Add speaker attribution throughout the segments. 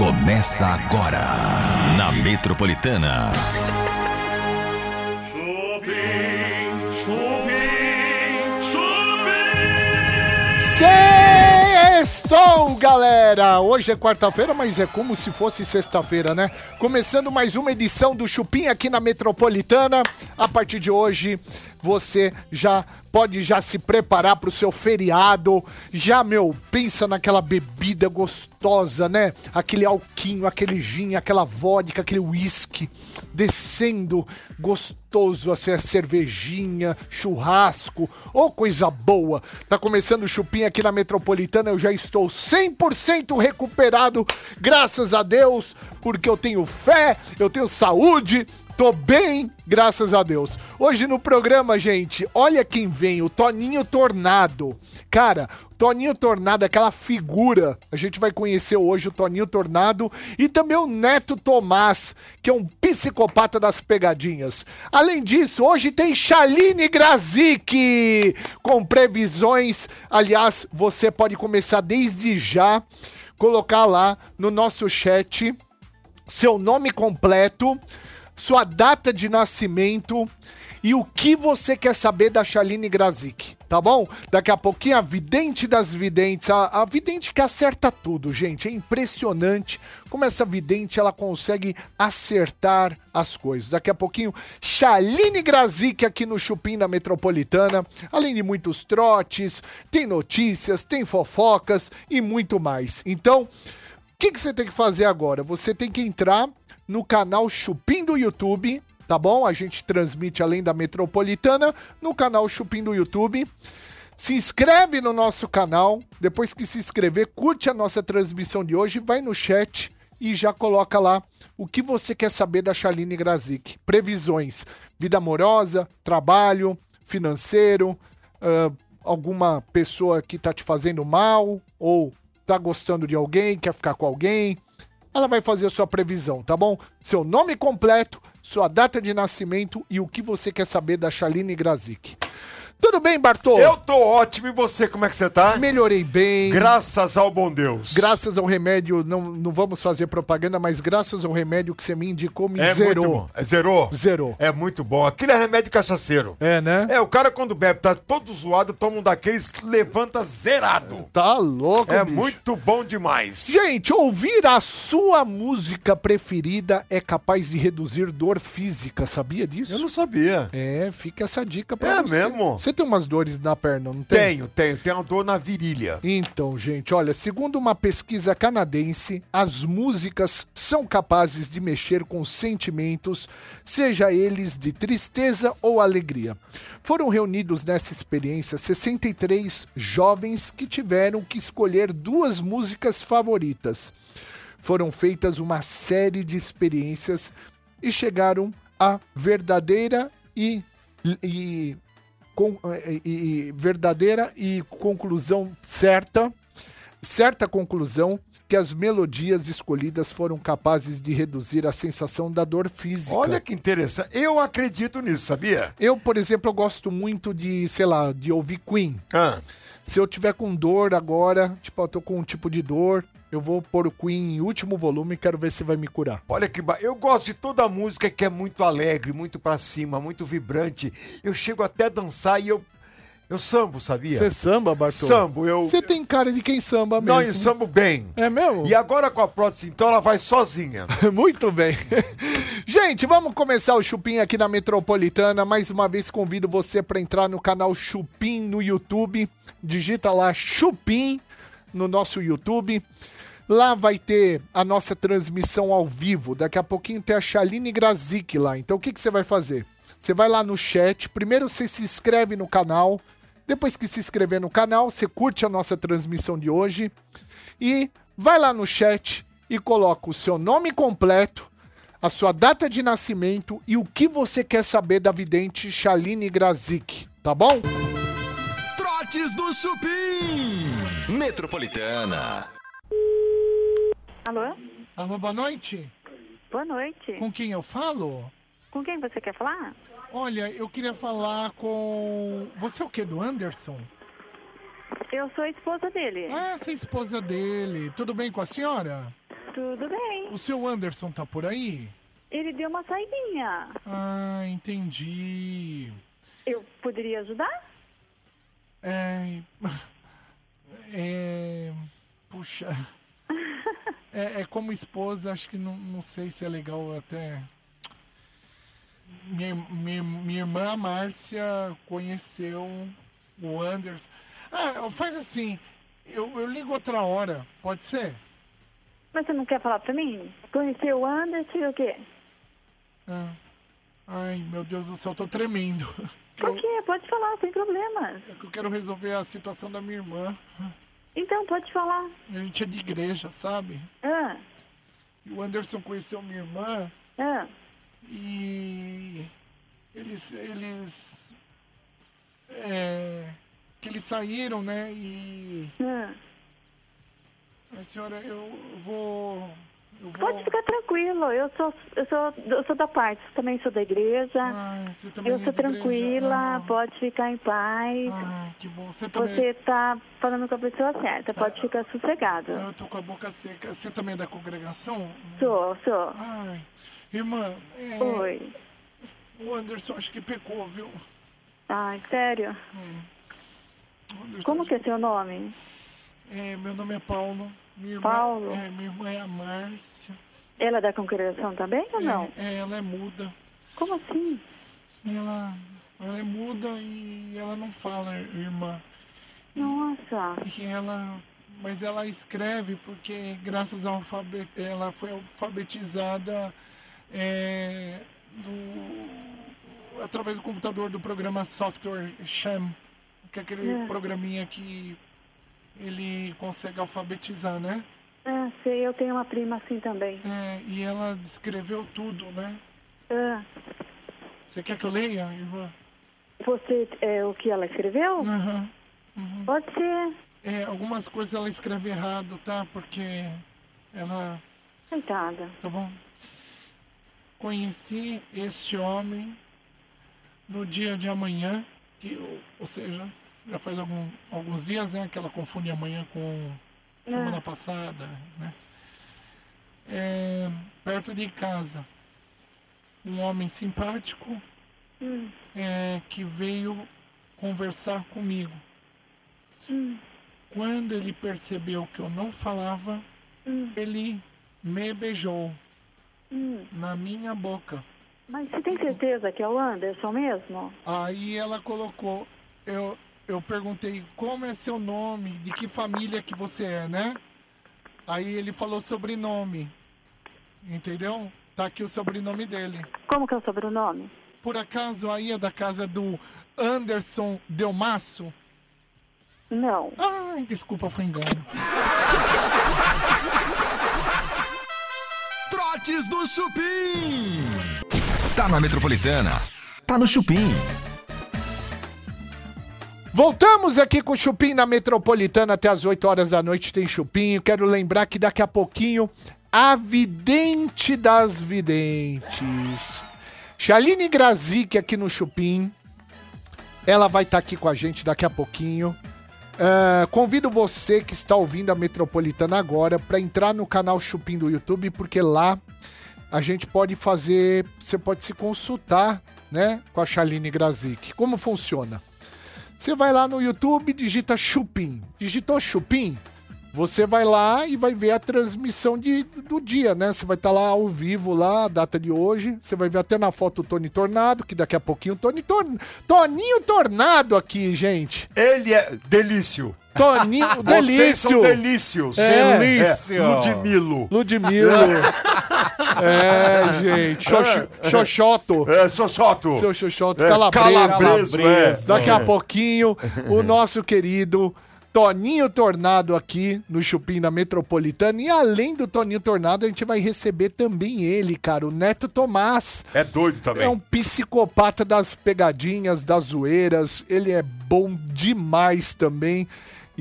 Speaker 1: Começa agora na Metropolitana.
Speaker 2: Chupim, chupim, chupim.
Speaker 3: Sextou, galera! Hoje é quarta-feira, mas é como se fosse sexta-feira, né? Começando mais uma edição do Chupim aqui na Metropolitana. A partir de hoje, você já pode já se preparar para o seu feriado. Já, meu, pensa naquela bebida gostosa, né? Aquele alquinho, aquele gin, aquela vodka, aquele whisky descendo gostoso, assim, a cervejinha, churrasco, ou oh, coisa boa. Tá começando o chupim aqui na Metropolitana, eu já estou 100% recuperado, graças a Deus, porque eu tenho fé, eu tenho saúde, Tô bem, graças a Deus. Hoje no programa, gente, olha quem vem, o Toninho Tornado. Cara, Toninho Tornado, aquela figura. A gente vai conhecer hoje o Toninho Tornado e também o Neto Tomás, que é um psicopata das pegadinhas. Além disso, hoje tem Chaline Grazik com previsões. Aliás, você pode começar desde já colocar lá no nosso chat seu nome completo sua data de nascimento e o que você quer saber da Chaline Grazik, tá bom? Daqui a pouquinho a vidente das videntes, a, a, vidente que acerta tudo, gente. É impressionante como essa vidente ela consegue acertar as coisas. Daqui a pouquinho, Chaline Grazik aqui no Chupim da Metropolitana, além de muitos trotes, tem notícias, tem fofocas e muito mais. Então, o que, que você tem que fazer agora? Você tem que entrar no canal Chupim do YouTube, tá bom? A gente transmite além da Metropolitana no canal Chupim do YouTube. Se inscreve no nosso canal. Depois que se inscrever, curte a nossa transmissão de hoje, vai no chat e já coloca lá o que você quer saber da Chaline Grazik. Previsões: vida amorosa, trabalho, financeiro, uh, alguma pessoa que tá te fazendo mal ou tá gostando de alguém, quer ficar com alguém ela vai fazer a sua previsão, tá bom? Seu nome completo, sua data de nascimento e o que você quer saber da Chaline Grazik. Tudo bem, Bartô?
Speaker 4: Eu tô ótimo e você, como é que você tá?
Speaker 3: Melhorei bem.
Speaker 4: Graças ao bom Deus.
Speaker 3: Graças ao remédio, não, não vamos fazer propaganda, mas graças ao remédio que você me indicou, me
Speaker 4: é
Speaker 3: zerou.
Speaker 4: Muito bom. É, zerou?
Speaker 3: Zerou.
Speaker 4: É muito bom. Aquilo é remédio cachaceiro.
Speaker 3: É, né?
Speaker 4: É, o cara quando bebe, tá todo zoado, toma um daqueles, levanta zerado.
Speaker 3: Tá louco,
Speaker 4: É
Speaker 3: bicho.
Speaker 4: muito bom demais.
Speaker 3: Gente, ouvir a sua música preferida é capaz de reduzir dor física, sabia disso?
Speaker 4: Eu não sabia.
Speaker 3: É, fica essa dica pra
Speaker 4: É
Speaker 3: você.
Speaker 4: mesmo?
Speaker 3: Você tem umas dores na perna, não tem?
Speaker 4: Tenho, tenho. Tenho uma dor na virilha.
Speaker 3: Então, gente, olha, segundo uma pesquisa canadense, as músicas são capazes de mexer com sentimentos, seja eles de tristeza ou alegria. Foram reunidos nessa experiência 63 jovens que tiveram que escolher duas músicas favoritas. Foram feitas uma série de experiências e chegaram à verdadeira e, e com, e, e verdadeira e conclusão certa, certa conclusão que as melodias escolhidas foram capazes de reduzir a sensação da dor física.
Speaker 4: Olha que interessante. Eu acredito nisso, sabia?
Speaker 3: Eu, por exemplo, eu gosto muito de, sei lá, de ouvir Queen.
Speaker 4: Ah,
Speaker 3: Se eu tiver com dor agora, tipo, eu tô com um tipo de dor, eu vou pôr o Queen em último volume e quero ver se vai me curar.
Speaker 4: olha que ba... Eu gosto de toda música que é muito alegre, muito pra cima, muito vibrante. Eu chego até a dançar e eu. Eu sambo, sabia?
Speaker 3: Você samba, Bartô?
Speaker 4: Sambo, eu.
Speaker 3: Você tem cara de quem samba mesmo.
Speaker 4: Não, eu sambo bem.
Speaker 3: É mesmo?
Speaker 4: E agora com a prótese, então ela vai sozinha.
Speaker 3: Muito bem. Gente, vamos começar o Chupim aqui na Metropolitana. Mais uma vez convido você para entrar no canal Chupim no YouTube. Digita lá Chupim no nosso YouTube. Lá vai ter a nossa transmissão ao vivo. Daqui a pouquinho tem a Chaline Grazik lá. Então o que, que você vai fazer? Você vai lá no chat. Primeiro você se inscreve no canal. Depois que se inscrever no canal, você curte a nossa transmissão de hoje. E vai lá no chat e coloca o seu nome completo, a sua data de nascimento e o que você quer saber da vidente Chaline Grazik, tá bom?
Speaker 1: Trotes do Chupim. Metropolitana.
Speaker 5: Alô?
Speaker 3: Alô, boa noite.
Speaker 5: Boa noite.
Speaker 3: Com quem eu falo?
Speaker 5: Com quem você quer falar?
Speaker 3: Olha, eu queria falar com. Você é o que do Anderson?
Speaker 5: Eu sou a esposa dele.
Speaker 3: Ah, você é a esposa dele. Tudo bem com a senhora?
Speaker 5: Tudo bem.
Speaker 6: O seu Anderson tá por aí?
Speaker 5: Ele deu uma saidinha.
Speaker 6: Ah, entendi.
Speaker 5: Eu poderia ajudar?
Speaker 6: É. É. Puxa. É, é como esposa, acho que não, não sei se é legal até. Minha, minha, minha irmã Márcia conheceu o Anderson. Ah, faz assim. Eu, eu ligo outra hora, pode ser?
Speaker 5: Mas você não quer falar pra mim? Conheceu o Anderson e o quê?
Speaker 6: Ah. Ai, meu Deus do céu, tô tremendo.
Speaker 5: Por quê? Pode falar, sem problemas.
Speaker 6: Eu quero resolver a situação da minha irmã.
Speaker 5: Então, pode falar.
Speaker 6: A gente é de igreja, sabe?
Speaker 5: Ah,
Speaker 6: E o Anderson conheceu minha irmã
Speaker 5: ah.
Speaker 6: e eles eles é, que eles saíram, né? E
Speaker 5: ah.
Speaker 6: a senhora, eu vou vou
Speaker 5: Pode ficar tranquilo. Eu sou, eu sou, eu sou da parte. Também sou da igreja.
Speaker 6: Também
Speaker 5: eu
Speaker 6: é
Speaker 5: sou tranquila.
Speaker 6: Ah,
Speaker 5: Pode ficar em paz.
Speaker 6: Ai, que bom. Você também
Speaker 5: Você tá falando com a pessoa certa. Pode ficar sossegado.
Speaker 6: Eu tô com a boca seca. Você também é da congregação?
Speaker 5: Sou, sou.
Speaker 6: Ai, irmã, é,
Speaker 5: Oi.
Speaker 6: o Anderson acho que pecou, viu?
Speaker 5: Ai, sério?
Speaker 6: O Anderson
Speaker 5: Como que é seu nome?
Speaker 6: É, meu nome é Paulo. Minha irmã,
Speaker 5: Paulo?
Speaker 6: É, minha irmã é a Márcia.
Speaker 5: Ela é da congregação também ou não?
Speaker 6: É, é, ela é muda.
Speaker 5: Como assim?
Speaker 6: Ela, ela é muda e ela não fala, irmã.
Speaker 5: Nossa.
Speaker 6: E ela, mas ela escreve porque graças ao alfabeto, ela foi alfabetizada é, do- através do computador do programa Software Sham, que é aquele
Speaker 5: É.
Speaker 6: programinha que ele consegue alfabetizar, né?
Speaker 5: Ah, sei, eu tenho uma prima assim também.
Speaker 6: É, e ela descreveu tudo, né?
Speaker 5: Ah,
Speaker 6: Você quer que eu leia, irmã?
Speaker 5: você é o que ela escreveu?
Speaker 6: Aham.
Speaker 5: Pode ser.
Speaker 6: É, algumas coisas ela escreve errado, tá? Porque ela.
Speaker 5: Coitada.
Speaker 6: Tá bom? Conheci este homem no dia de amanhã, que, ou seja, já faz algum, alguns dias, né? Que ela confunde amanhã com semana
Speaker 5: Ah.
Speaker 6: passada, né? É, perto de casa. Um homem simpático
Speaker 5: Hum,
Speaker 6: é, que veio conversar comigo.
Speaker 5: hum,
Speaker 6: Quando ele percebeu que eu não falava,
Speaker 5: hum,
Speaker 6: ele me beijou
Speaker 5: hum.
Speaker 6: na minha boca.
Speaker 5: Mas você tem certeza que é o Anderson mesmo?
Speaker 6: Aí ela colocou, eu, eu perguntei como é seu nome, de que família que você é, né? Aí ele falou sobrenome, entendeu? Tá aqui o sobrenome dele.
Speaker 5: Como que é o sobrenome?
Speaker 6: Por acaso aí é da casa do Anderson Delmasso?
Speaker 5: Não.
Speaker 6: Ai, desculpa, foi engano.
Speaker 1: Trotes do Chupim. Tá na Metropolitana. Tá no Chupim.
Speaker 6: Voltamos aqui com o Chupim na Metropolitana até as 8 horas da noite tem Chupim. Quero lembrar que daqui a pouquinho a vidente das videntes, Shaline Grazik aqui no Chupim. Ela vai estar aqui com a gente daqui a pouquinho. Ah, convido você que está ouvindo a Metropolitana agora para entrar no canal Chupim do YouTube, porque lá a gente pode fazer, você pode se consultar, né, com a Shaline Grazik. Como funciona? Você vai lá no YouTube, digita Chupim. Digitou Chupim? Você vai lá e vai ver a transmissão de, do dia, né? Você vai estar lá ao vivo, lá, a data de hoje. Você vai ver até na foto o Tony Tornado, que daqui a pouquinho o Tony Tor... Toninho Tornado aqui, gente.
Speaker 4: Ele é delício.
Speaker 6: Toninho, o
Speaker 4: Vocês são
Speaker 6: delício.
Speaker 4: delícios.
Speaker 6: É.
Speaker 4: Delício. É, Ludmilo.
Speaker 6: Ludmilo. é, gente. Xoxo- Xoxoto.
Speaker 4: É, Sochoto.
Speaker 6: Seu Xoxoto,
Speaker 4: É,
Speaker 6: calabreso.
Speaker 4: calabreso, é.
Speaker 6: Daqui a pouquinho, o nosso querido Toninho Tornado aqui no Chupim da Metropolitana. E além do Toninho Tornado, a gente vai receber também ele, cara, o Neto Tomás.
Speaker 4: É doido também.
Speaker 6: É um psicopata das pegadinhas, das zoeiras. Ele é bom demais também.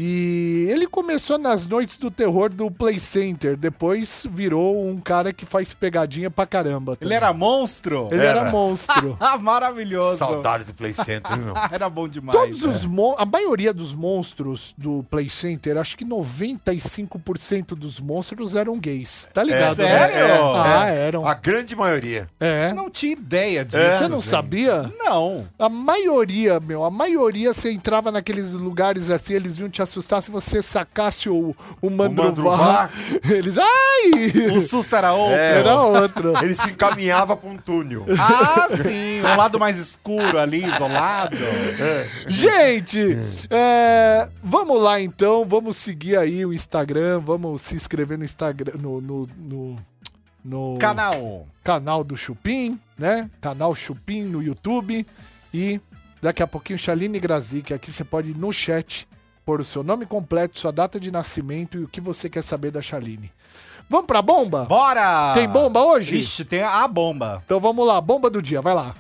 Speaker 3: E ele começou nas noites do terror do Play Center, depois virou um cara que faz pegadinha pra caramba.
Speaker 7: Ele
Speaker 3: também.
Speaker 7: era monstro?
Speaker 3: Ele era,
Speaker 4: Era.
Speaker 3: monstro.
Speaker 7: Ah, maravilhoso.
Speaker 4: Saudade do Play Center, viu, meu?
Speaker 7: Era bom demais.
Speaker 3: Todos
Speaker 7: né?
Speaker 3: os mon- a maioria dos monstros do Play Center, acho que 95% dos monstros eram gays. Tá ligado? né?
Speaker 7: Sério?
Speaker 3: Ah, eram.
Speaker 4: A grande maioria.
Speaker 3: É.
Speaker 7: Eu não tinha ideia disso.
Speaker 3: Você não
Speaker 7: gente.
Speaker 3: sabia?
Speaker 7: Não.
Speaker 3: A maioria, meu, a maioria você entrava naqueles lugares assim, eles iam te assustar se você sacasse o, o mandruvá. Eles, ai!
Speaker 7: O susto era outro.
Speaker 3: Era outro.
Speaker 4: Ele se encaminhava pra um túnel.
Speaker 7: Ah, sim. Um lado mais escuro ali, isolado.
Speaker 3: Gente, é, vamos lá então, vamos seguir aí o Instagram, vamos se inscrever no Instagram, no, no, no, no
Speaker 7: Canal.
Speaker 3: canal do Chupim, né? Canal Chupim no YouTube e daqui a pouquinho Chaline Grazik, aqui você pode ir no chat pôr o seu nome completo, sua data de nascimento e o que você quer saber da Chaline. Vamos pra bomba?
Speaker 7: Bora!
Speaker 3: Tem bomba hoje?
Speaker 7: Ixi, tem a bomba.
Speaker 3: Então vamos lá, bomba do dia, vai lá.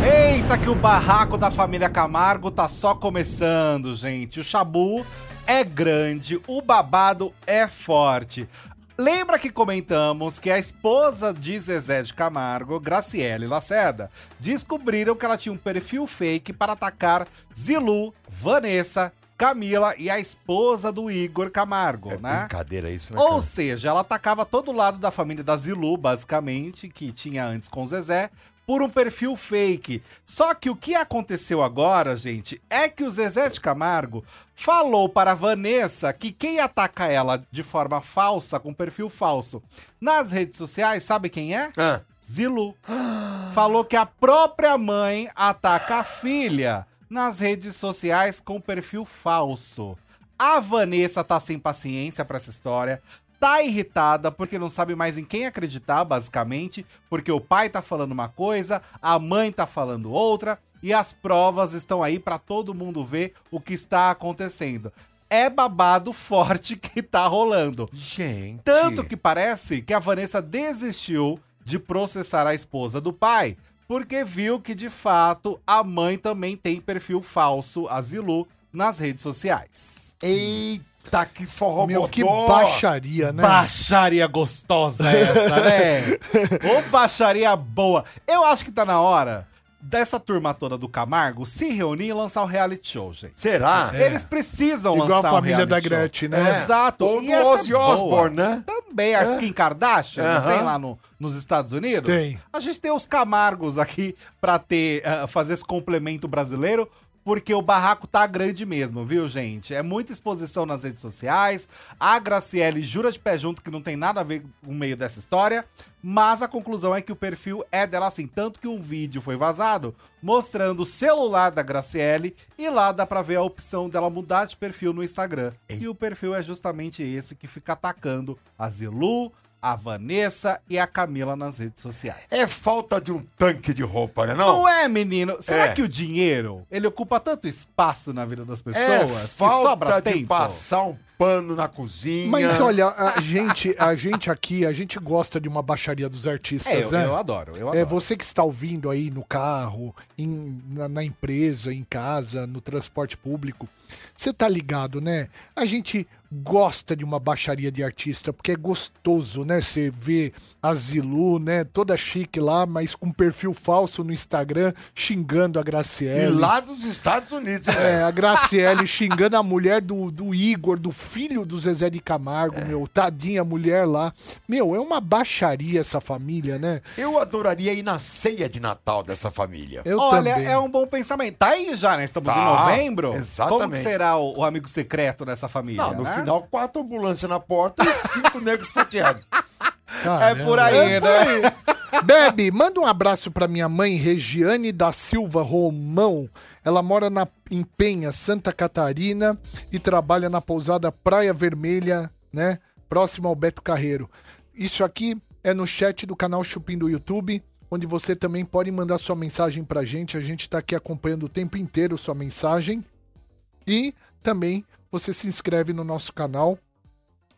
Speaker 7: Eita, que o barraco da família Camargo tá só começando, gente. O chabu é grande, o babado é forte. Lembra que comentamos que a esposa de Zezé de Camargo, Graciele Lacerda, descobriram que ela tinha um perfil fake para atacar Zilu, Vanessa, Camila e a esposa do Igor Camargo,
Speaker 4: É
Speaker 7: né?
Speaker 4: brincadeira isso, né,
Speaker 7: Ou
Speaker 4: cara?
Speaker 7: seja, ela atacava todo lado da família da Zilu, basicamente, que tinha antes com o Zezé, por um perfil fake. Só que o que aconteceu agora, gente, é que o Zezé de Camargo falou para a Vanessa que quem ataca ela de forma falsa, com perfil falso, nas redes sociais, sabe quem é?
Speaker 4: Ah,
Speaker 7: Zilu. Falou que a própria mãe ataca a filha nas redes sociais com perfil falso. A Vanessa tá sem paciência pra essa história. Tá irritada porque não sabe mais em quem acreditar, basicamente, porque o pai tá falando uma coisa, a mãe tá falando outra, e as provas estão aí pra todo mundo ver o que está acontecendo. É babado forte que tá rolando.
Speaker 4: gente.
Speaker 7: Tanto que parece que a Vanessa desistiu de processar a esposa do pai, porque viu que de fato a mãe também tem perfil falso, a Zilu, nas redes sociais.
Speaker 4: Eita, que forró
Speaker 3: Meu, que baixaria, né?
Speaker 7: Baixaria gostosa essa, né? Ô baixaria boa. Eu acho que tá na hora dessa turma toda do Camargo se reunir e lançar o reality show, gente.
Speaker 4: Será?
Speaker 7: Eles precisam
Speaker 3: Igual
Speaker 7: lançar
Speaker 3: a
Speaker 7: um
Speaker 3: família
Speaker 7: reality
Speaker 3: da
Speaker 7: show.
Speaker 3: Gretchen, né?
Speaker 7: Exato.
Speaker 4: Ou
Speaker 7: E
Speaker 4: do Ozzy
Speaker 7: é boa.
Speaker 4: Osbourne, né?
Speaker 7: Também, a Kim Kardashian, não
Speaker 4: Aham.
Speaker 7: tem lá no- nos Estados Unidos?
Speaker 3: Tem.
Speaker 7: A gente tem os Camargos aqui pra ter, ah, fazer esse complemento brasileiro, porque o barraco tá grande mesmo, viu, gente? É muita exposição nas redes sociais. A Graciele jura de pé junto que não tem nada a ver com o meio dessa história, mas a conclusão é que o perfil é dela assim, tanto que um vídeo foi vazado mostrando o celular da Graciele e lá dá pra ver a opção dela mudar de perfil no Instagram. E o perfil é justamente esse que fica atacando a Zilu, a Vanessa e a Camila nas redes sociais.
Speaker 4: É falta de um tanque de roupa, né? Não,
Speaker 7: Não é, menino? Será
Speaker 4: É.
Speaker 7: que o dinheiro, ele ocupa tanto espaço na vida das pessoas
Speaker 4: é
Speaker 7: que
Speaker 4: falta
Speaker 7: sobra
Speaker 4: de
Speaker 7: tempo?
Speaker 4: passar um pano na cozinha.
Speaker 3: Mas olha, a gente, a gente aqui, a gente gosta de uma baixaria dos artistas,
Speaker 7: É, eu,
Speaker 3: né?
Speaker 7: eu adoro, eu adoro.
Speaker 3: É você que está ouvindo aí no carro, em- na, na empresa, em casa, no transporte público. Você tá ligado, né? A gente gosta de uma baixaria de artista, porque é gostoso, né? Você vê a Zilu, né? Toda chique lá, mas com perfil falso no Instagram, xingando a
Speaker 4: E
Speaker 3: Graciele.
Speaker 4: lá dos Estados Unidos, né?
Speaker 3: É, a Graciele xingando a mulher do, do Igor, do filho do Zezé de Camargo, meu. Tadinha a mulher lá. Meu, é uma baixaria essa família, né?
Speaker 4: Eu adoraria ir na ceia de Natal dessa família.
Speaker 3: Eu
Speaker 7: Olha,
Speaker 3: também.
Speaker 7: é um bom pensamento. Tá aí já, né? Estamos
Speaker 4: Tá,
Speaker 7: em novembro. Como
Speaker 4: exatamente.
Speaker 7: que será o, o amigo secreto dessa família?
Speaker 4: Não, no
Speaker 7: né?
Speaker 4: Final, quatro ambulâncias na porta e cinco negros esfaqueados.
Speaker 7: É por aí, né?
Speaker 3: Bebe, manda um abraço pra minha mãe, Regiane da Silva Romão. Ela mora na, em Penha, Santa Catarina e trabalha na pousada Praia Vermelha, né? Próximo ao Beto Carreiro. Isso aqui é no chat do canal Chupim do YouTube, onde você também pode mandar sua mensagem pra gente. A gente tá aqui acompanhando o tempo inteiro sua mensagem. E também você se inscreve no nosso canal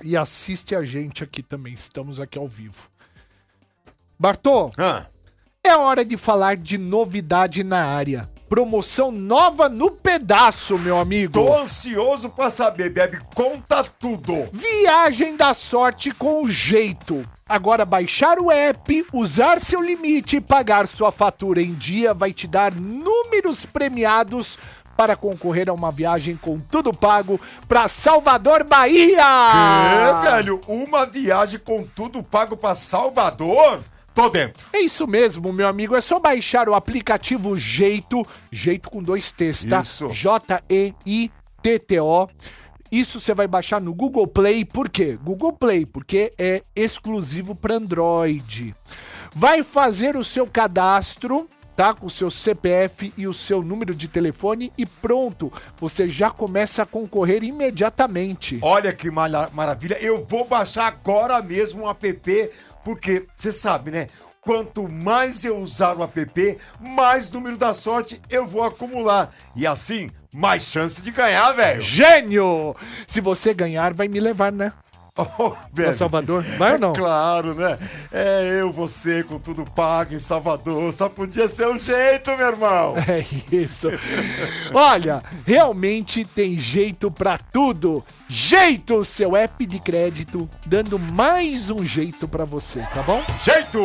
Speaker 3: e assiste a gente aqui também. Estamos aqui ao vivo. Bartô,
Speaker 4: Ah,
Speaker 3: é hora de falar de novidade na área. Promoção nova no pedaço, meu amigo.
Speaker 4: Tô ansioso pra saber, Bebe. Conta tudo.
Speaker 3: Viagem da sorte com jeito. Agora baixar o app, usar seu limite e pagar sua fatura em dia vai te dar números premiados para concorrer a uma viagem com tudo pago para Salvador, Bahia.
Speaker 4: É, velho, uma viagem com tudo pago pra Salvador? Tô dentro.
Speaker 3: É isso mesmo, meu amigo. É só baixar o aplicativo Jeito, Jeito com dois T's, tá?
Speaker 4: Isso.
Speaker 3: J-E-I-T-T-O. Isso você vai baixar no Google Play. Por quê? Google Play, porque é exclusivo para Android. Vai fazer o seu cadastro, tá? Com o seu CPF e o seu número de telefone e pronto. Você já começa a concorrer imediatamente.
Speaker 4: Olha que mara- maravilha. Eu vou baixar agora mesmo o app, porque você sabe, né? Quanto mais eu usar o app, mais número da sorte eu vou acumular. E assim, mais chance de ganhar, velho.
Speaker 3: Gênio! Se você ganhar, vai me levar, né?
Speaker 4: Oh,
Speaker 3: Pra
Speaker 4: velho.
Speaker 3: Salvador. Vai ou não?
Speaker 4: Claro, né? É eu, você, com tudo pago em Salvador. Só podia ser o jeito, meu irmão.
Speaker 3: É isso. Olha, realmente tem jeito pra tudo. Jeito, seu app de crédito, dando mais um jeito pra você, tá bom?
Speaker 4: Jeito!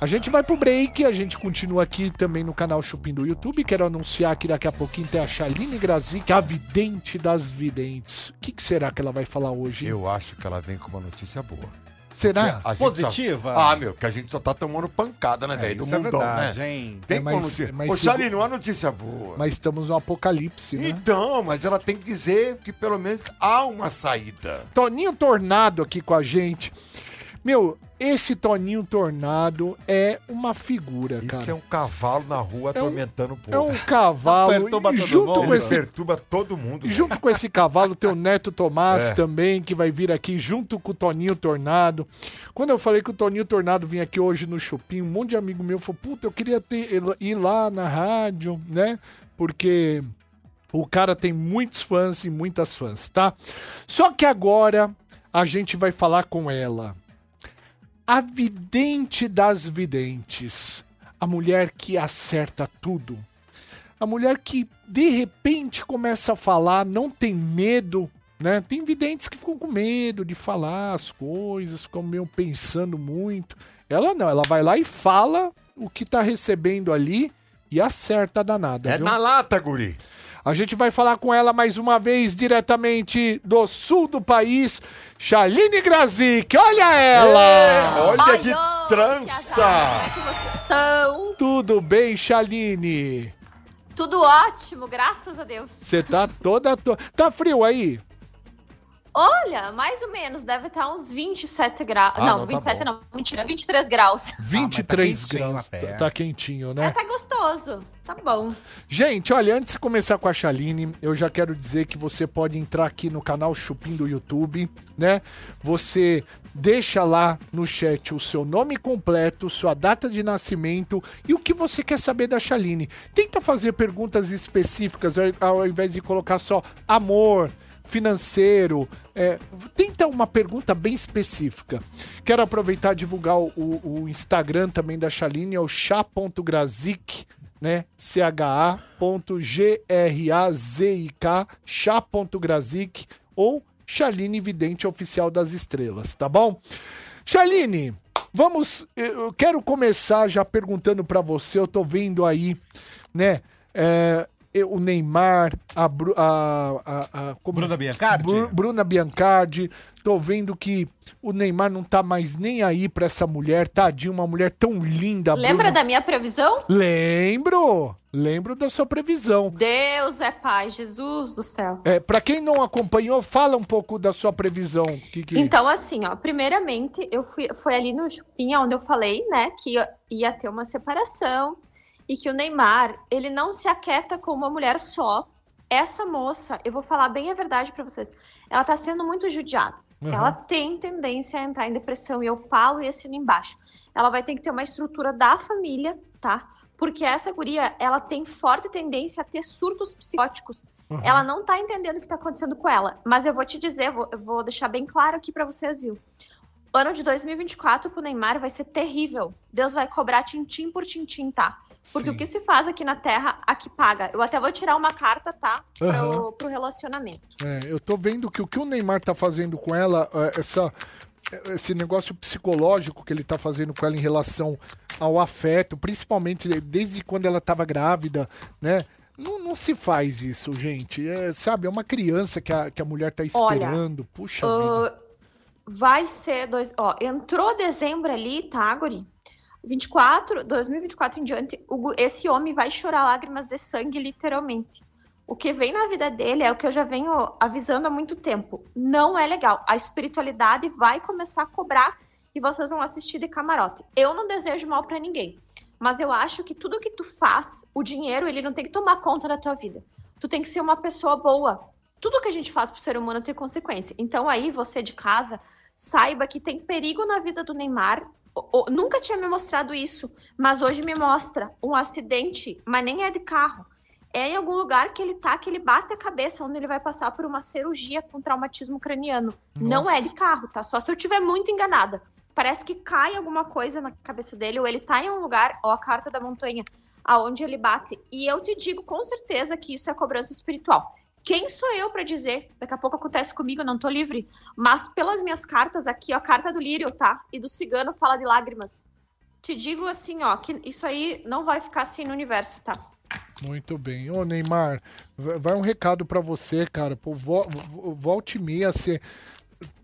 Speaker 3: A gente vai pro break, a gente continua aqui também no canal Chupim do YouTube. Quero anunciar que daqui a pouquinho tem a Chaline Grazik, a vidente das videntes. O que, que será que ela vai falar hoje?
Speaker 4: Eu acho que ela vem com uma notícia boa.
Speaker 3: Será?
Speaker 7: Positiva?
Speaker 4: só- Ah, meu, que a gente só tá tomando pancada, né, velho?
Speaker 7: isso
Speaker 4: no
Speaker 7: é
Speaker 4: mundão,
Speaker 7: verdade,
Speaker 4: né?
Speaker 7: hein?
Speaker 4: Tem
Speaker 3: É, mas-
Speaker 4: notícia.
Speaker 3: mas
Speaker 4: Ô, uma notícia boa.
Speaker 3: Mas estamos no apocalipse, né?
Speaker 4: Então, mas ela tem que dizer que pelo menos há uma saída.
Speaker 3: Toninho Tornado aqui com a gente. Meu, esse Toninho Tornado é uma figura, cara.
Speaker 4: Isso é um cavalo na rua
Speaker 3: É um-
Speaker 4: atormentando o povo.
Speaker 3: É um cavalo.
Speaker 7: Perturba
Speaker 3: E
Speaker 7: todo
Speaker 3: junto
Speaker 7: mundo.
Speaker 3: com esse
Speaker 4: perturba todo mundo.
Speaker 3: E junto com esse cavalo, tem o Neto Tomás
Speaker 4: É.
Speaker 3: também, que vai vir aqui junto com o Toninho Tornado. Quando eu falei que o Toninho Tornado vinha aqui hoje no Chupim, um monte de amigo meu falou: Puta, eu queria ter, ir lá na rádio, né? Porque o cara tem muitos fãs e muitas fãs, tá? Só que agora a gente vai falar com ela. A vidente das videntes. A mulher que acerta tudo. A mulher que de repente começa a falar, não tem medo, né? Tem videntes que ficam com medo de falar as coisas, ficam meio pensando muito. Ela não, ela vai lá e fala o que tá recebendo ali e acerta a danada,
Speaker 4: É
Speaker 3: viu?
Speaker 4: na lata, guri.
Speaker 3: A gente vai falar com ela mais uma vez, diretamente do sul do país, Shaline Grazik. Olha ela!
Speaker 4: É, olha
Speaker 8: Oi,
Speaker 4: que
Speaker 8: oi,
Speaker 4: trança!
Speaker 8: Como é que vocês estão?
Speaker 3: Tudo bem, Shaline?
Speaker 8: Tudo ótimo, graças a Deus.
Speaker 3: Você tá toda... To... Tá frio aí?
Speaker 8: Olha, mais ou menos, deve estar uns 27 graus.
Speaker 4: Ah,
Speaker 8: não,
Speaker 4: não, tá
Speaker 8: 27
Speaker 4: bom.
Speaker 8: não, mentira, 23 graus.
Speaker 3: 23
Speaker 7: quentinho
Speaker 3: graus.
Speaker 7: até.
Speaker 3: Tá, tá quentinho,
Speaker 8: É,
Speaker 3: né?
Speaker 8: tá gostoso, tá bom.
Speaker 3: Gente, olha, antes de começar com a Chaline, eu já quero dizer que você pode entrar aqui no canal Chupim do YouTube, né? Você deixa lá no chat o seu nome completo, sua data de nascimento e o que você quer saber da Chaline. Tenta fazer perguntas específicas ao invés de colocar só amor, financeiro. É, tenta uma pergunta bem específica. Quero aproveitar e divulgar o, o- Instagram também da Chaline, é o chá.grazik, né? C-H-A.G-R-A-Z-I-K, chá.grazik ou Chaline Vidente Oficial das Estrelas, tá bom? Chaline, vamos. Eu quero começar já perguntando pra você. Eu tô vendo aí, né? é, o Neymar, a, Bru- a, a, a- como-
Speaker 7: Bruna Biancardi?
Speaker 3: Bru- Bruna Biancardi. Tô vendo que o Neymar não tá mais nem aí pra essa mulher, tadinho, uma mulher tão linda.
Speaker 8: Lembra
Speaker 3: Bruna.
Speaker 8: da minha previsão?
Speaker 3: Lembro! Lembro da sua previsão.
Speaker 8: Deus é pai, Jesus do céu.
Speaker 3: É, para quem não acompanhou, fala um pouco da sua previsão. Que, que...
Speaker 8: Então, assim, ó, primeiramente, eu fui, foi ali no Chupim, onde eu falei, né, que ia ter uma separação e que o Neymar, ele não se aquieta com uma mulher só. Essa moça, eu vou falar bem a verdade pra vocês, ela tá sendo muito judiada.
Speaker 3: Uhum.
Speaker 8: Ela tem tendência a entrar em depressão, e eu falo e assino embaixo. Ela vai ter que ter uma estrutura da família, tá? Porque essa guria, ela tem forte tendência a ter surtos psicóticos. Ela não tá entendendo o que tá acontecendo com ela. Mas eu vou te dizer, vou, eu vou deixar bem claro aqui pra vocês, viu? O ano de 2024 pro Neymar vai ser terrível. Deus vai cobrar tintim por tintim, tá? Porque
Speaker 3: Sim.
Speaker 8: o que se faz aqui na Terra, aqui paga. Eu até vou tirar uma carta, tá? Pro,
Speaker 3: Aham.
Speaker 8: pro relacionamento.
Speaker 3: É, eu tô vendo que o que o Neymar tá fazendo com ela, é, essa, esse negócio psicológico que ele tá fazendo com ela em relação ao afeto, principalmente desde quando ela tava grávida, né? Não, não se faz isso, gente. É, sabe, é uma criança que a, que a mulher tá esperando. Puxa vida.
Speaker 8: Ah, vai ser dois. Ó, entrou dezembro ali, tá, Guri? 24, 2024 em diante, o esse homem vai chorar lágrimas de sangue, literalmente. O que vem na vida dele é o que eu já venho avisando há muito tempo. Não é legal. A espiritualidade vai começar a cobrar e vocês vão assistir de camarote. Eu não desejo mal pra ninguém, mas eu acho que tudo que tu faz, o dinheiro, ele não tem que tomar conta da tua vida. Tu tem que ser uma pessoa boa. Tudo que a gente faz pro ser humano tem consequência. Então aí você de casa, saiba que tem perigo na vida do Neymar. O- o- nunca tinha me mostrado isso, mas hoje me mostra um acidente, mas nem é de carro. É em algum lugar que ele tá, que ele bate a cabeça, onde ele vai passar por uma cirurgia com traumatismo craniano. Não é de carro, tá? Só se eu tiver muito enganada. Parece que cai alguma coisa na cabeça dele, ou ele tá em um lugar, ó, a carta da montanha, aonde ele bate. E eu te digo com certeza que isso é cobrança espiritual. Quem sou eu pra dizer? Daqui a pouco acontece comigo, eu não tô livre. Mas pelas minhas cartas aqui, ó, a carta do lírio, tá? E do cigano fala de lágrimas. Te digo assim, ó, que isso aí não vai ficar assim no universo, tá?
Speaker 3: Muito bem. Ô, Neymar, va- vai um recado pra você, cara. Pô, vo, vo- volte e meia ser.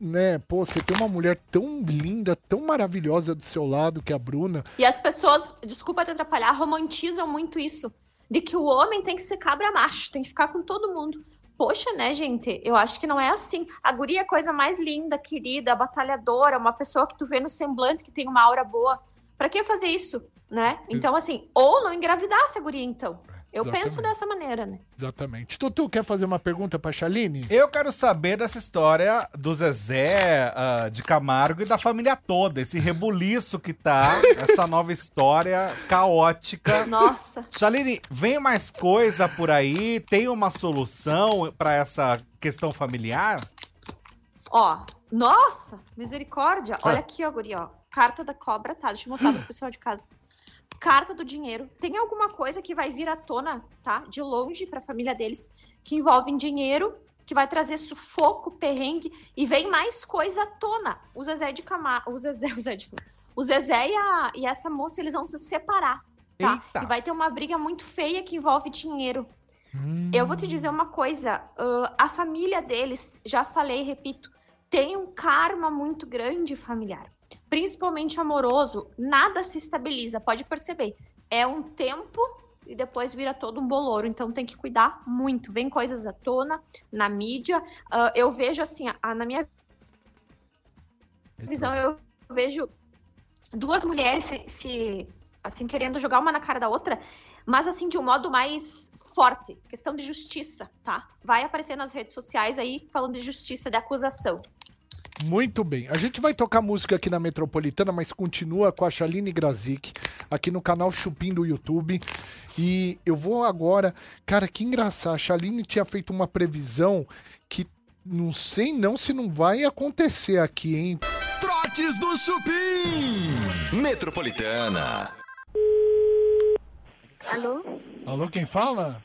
Speaker 3: Né, pô, você tem uma mulher tão linda, tão maravilhosa do seu lado, que é a Bruna.
Speaker 8: E as pessoas, desculpa te atrapalhar, romantizam muito isso. De que o homem tem que ser cabra macho, tem que ficar com todo mundo. Poxa, né, gente? Eu acho que não é assim. A guria é a coisa mais linda, querida, batalhadora, uma pessoa que tu vê no semblante que tem uma aura boa. Pra que fazer isso, né? Então, assim, ou não engravidasse a guria, então. Eu
Speaker 3: Exatamente.
Speaker 8: penso dessa maneira, né?
Speaker 3: Exatamente. Tutu, quer fazer uma pergunta pra Chaline?
Speaker 7: Eu quero saber dessa história do Zezé ah, de Camargo e da família toda, esse rebuliço que tá, essa nova história caótica.
Speaker 8: Nossa.
Speaker 7: Chaline, vem mais coisa por aí? Tem uma solução pra essa questão familiar?
Speaker 8: Ó, nossa, misericórdia. Olha aqui, ó, guri, ó. Carta da cobra, tá? Deixa eu mostrar pro pessoal de casa. Carta do dinheiro. Tem alguma coisa que vai vir à tona, tá? De longe pra família deles, que envolve dinheiro, que vai trazer sufoco, perrengue, e vem mais coisa à tona. O Zezé de Camargo, o Zezé, o Zezé de. O Zezé e, a- e essa moça, eles vão se separar, tá?
Speaker 7: Eita.
Speaker 8: E vai ter uma briga muito feia que envolve dinheiro. Eu vou te dizer uma coisa, ah, a família deles, já falei, repito, tem um karma muito grande familiar, principalmente amoroso, nada se estabiliza, pode perceber. É um tempo e depois vira todo um bolouro, então tem que cuidar muito. Vem coisas à tona na mídia. Ah, eu vejo assim, a- na minha visão, eu vejo duas mulheres se, se, assim querendo jogar uma na cara da outra, mas assim de um modo mais forte, questão de justiça, tá? Vai aparecer nas redes sociais aí falando de justiça, de acusação.
Speaker 3: Muito bem. A gente vai tocar música aqui na Metropolitana, mas continua com a Chaline Grazik aqui no canal Chupim do YouTube. E eu vou agora. Cara, que engraçado. A Chaline tinha feito uma previsão que não sei não se não vai acontecer aqui, hein?
Speaker 1: Trotes do Chupim. Metropolitana.
Speaker 5: Alô?
Speaker 3: Alô, quem fala?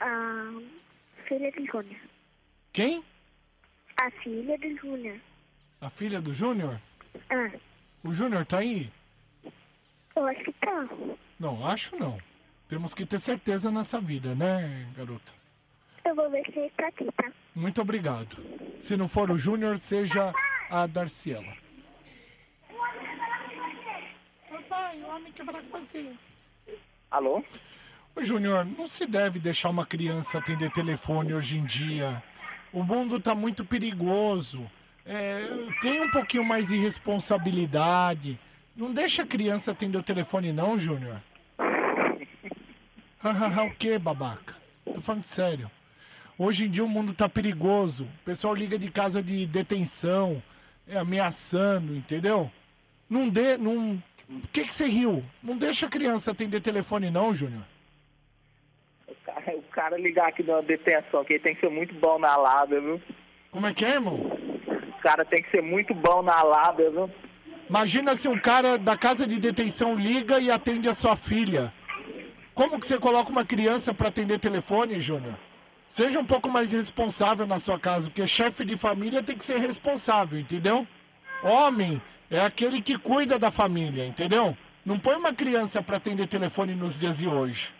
Speaker 5: A filha do Júnior.
Speaker 3: Quem?
Speaker 5: A filha do Júnior.
Speaker 3: A filha do Júnior?
Speaker 5: Ah,
Speaker 3: O Júnior tá aí?
Speaker 5: eu acho que tá.
Speaker 3: Não, acho não. Temos que ter certeza nessa vida, né, garota?
Speaker 5: Eu vou ver se ele tá aqui, tá?
Speaker 3: Muito obrigado. Se não for o Júnior, seja a Darciela. Papai, o homem que vai com você.
Speaker 9: Alô?
Speaker 3: Ô, Júnior, não se deve deixar uma criança atender telefone hoje em dia. O mundo tá muito perigoso. É, tem um pouquinho mais de responsabilidade. Não deixa a criança atender o telefone, não, Júnior. O que, babaca? Tô falando sério. Hoje em dia o mundo tá perigoso. O pessoal liga de casa de detenção, é, ameaçando, entendeu? Não dê. Não... Por que, que você riu? Não deixa a criança atender telefone, não, Júnior.
Speaker 9: O cara, ligar aqui na detenção, que ele tem que ser muito bom na lábia, viu?
Speaker 3: Como é que é, irmão?
Speaker 9: O cara tem que ser muito bom na lábia, viu?
Speaker 3: Imagina se um cara da casa de detenção liga e atende a sua filha. Como que você coloca uma criança pra atender telefone, Júnior? Seja um pouco mais responsável na sua casa, porque chefe de família tem que ser responsável, entendeu? Homem é aquele que cuida da família, entendeu? Não põe uma criança pra atender telefone nos dias de hoje.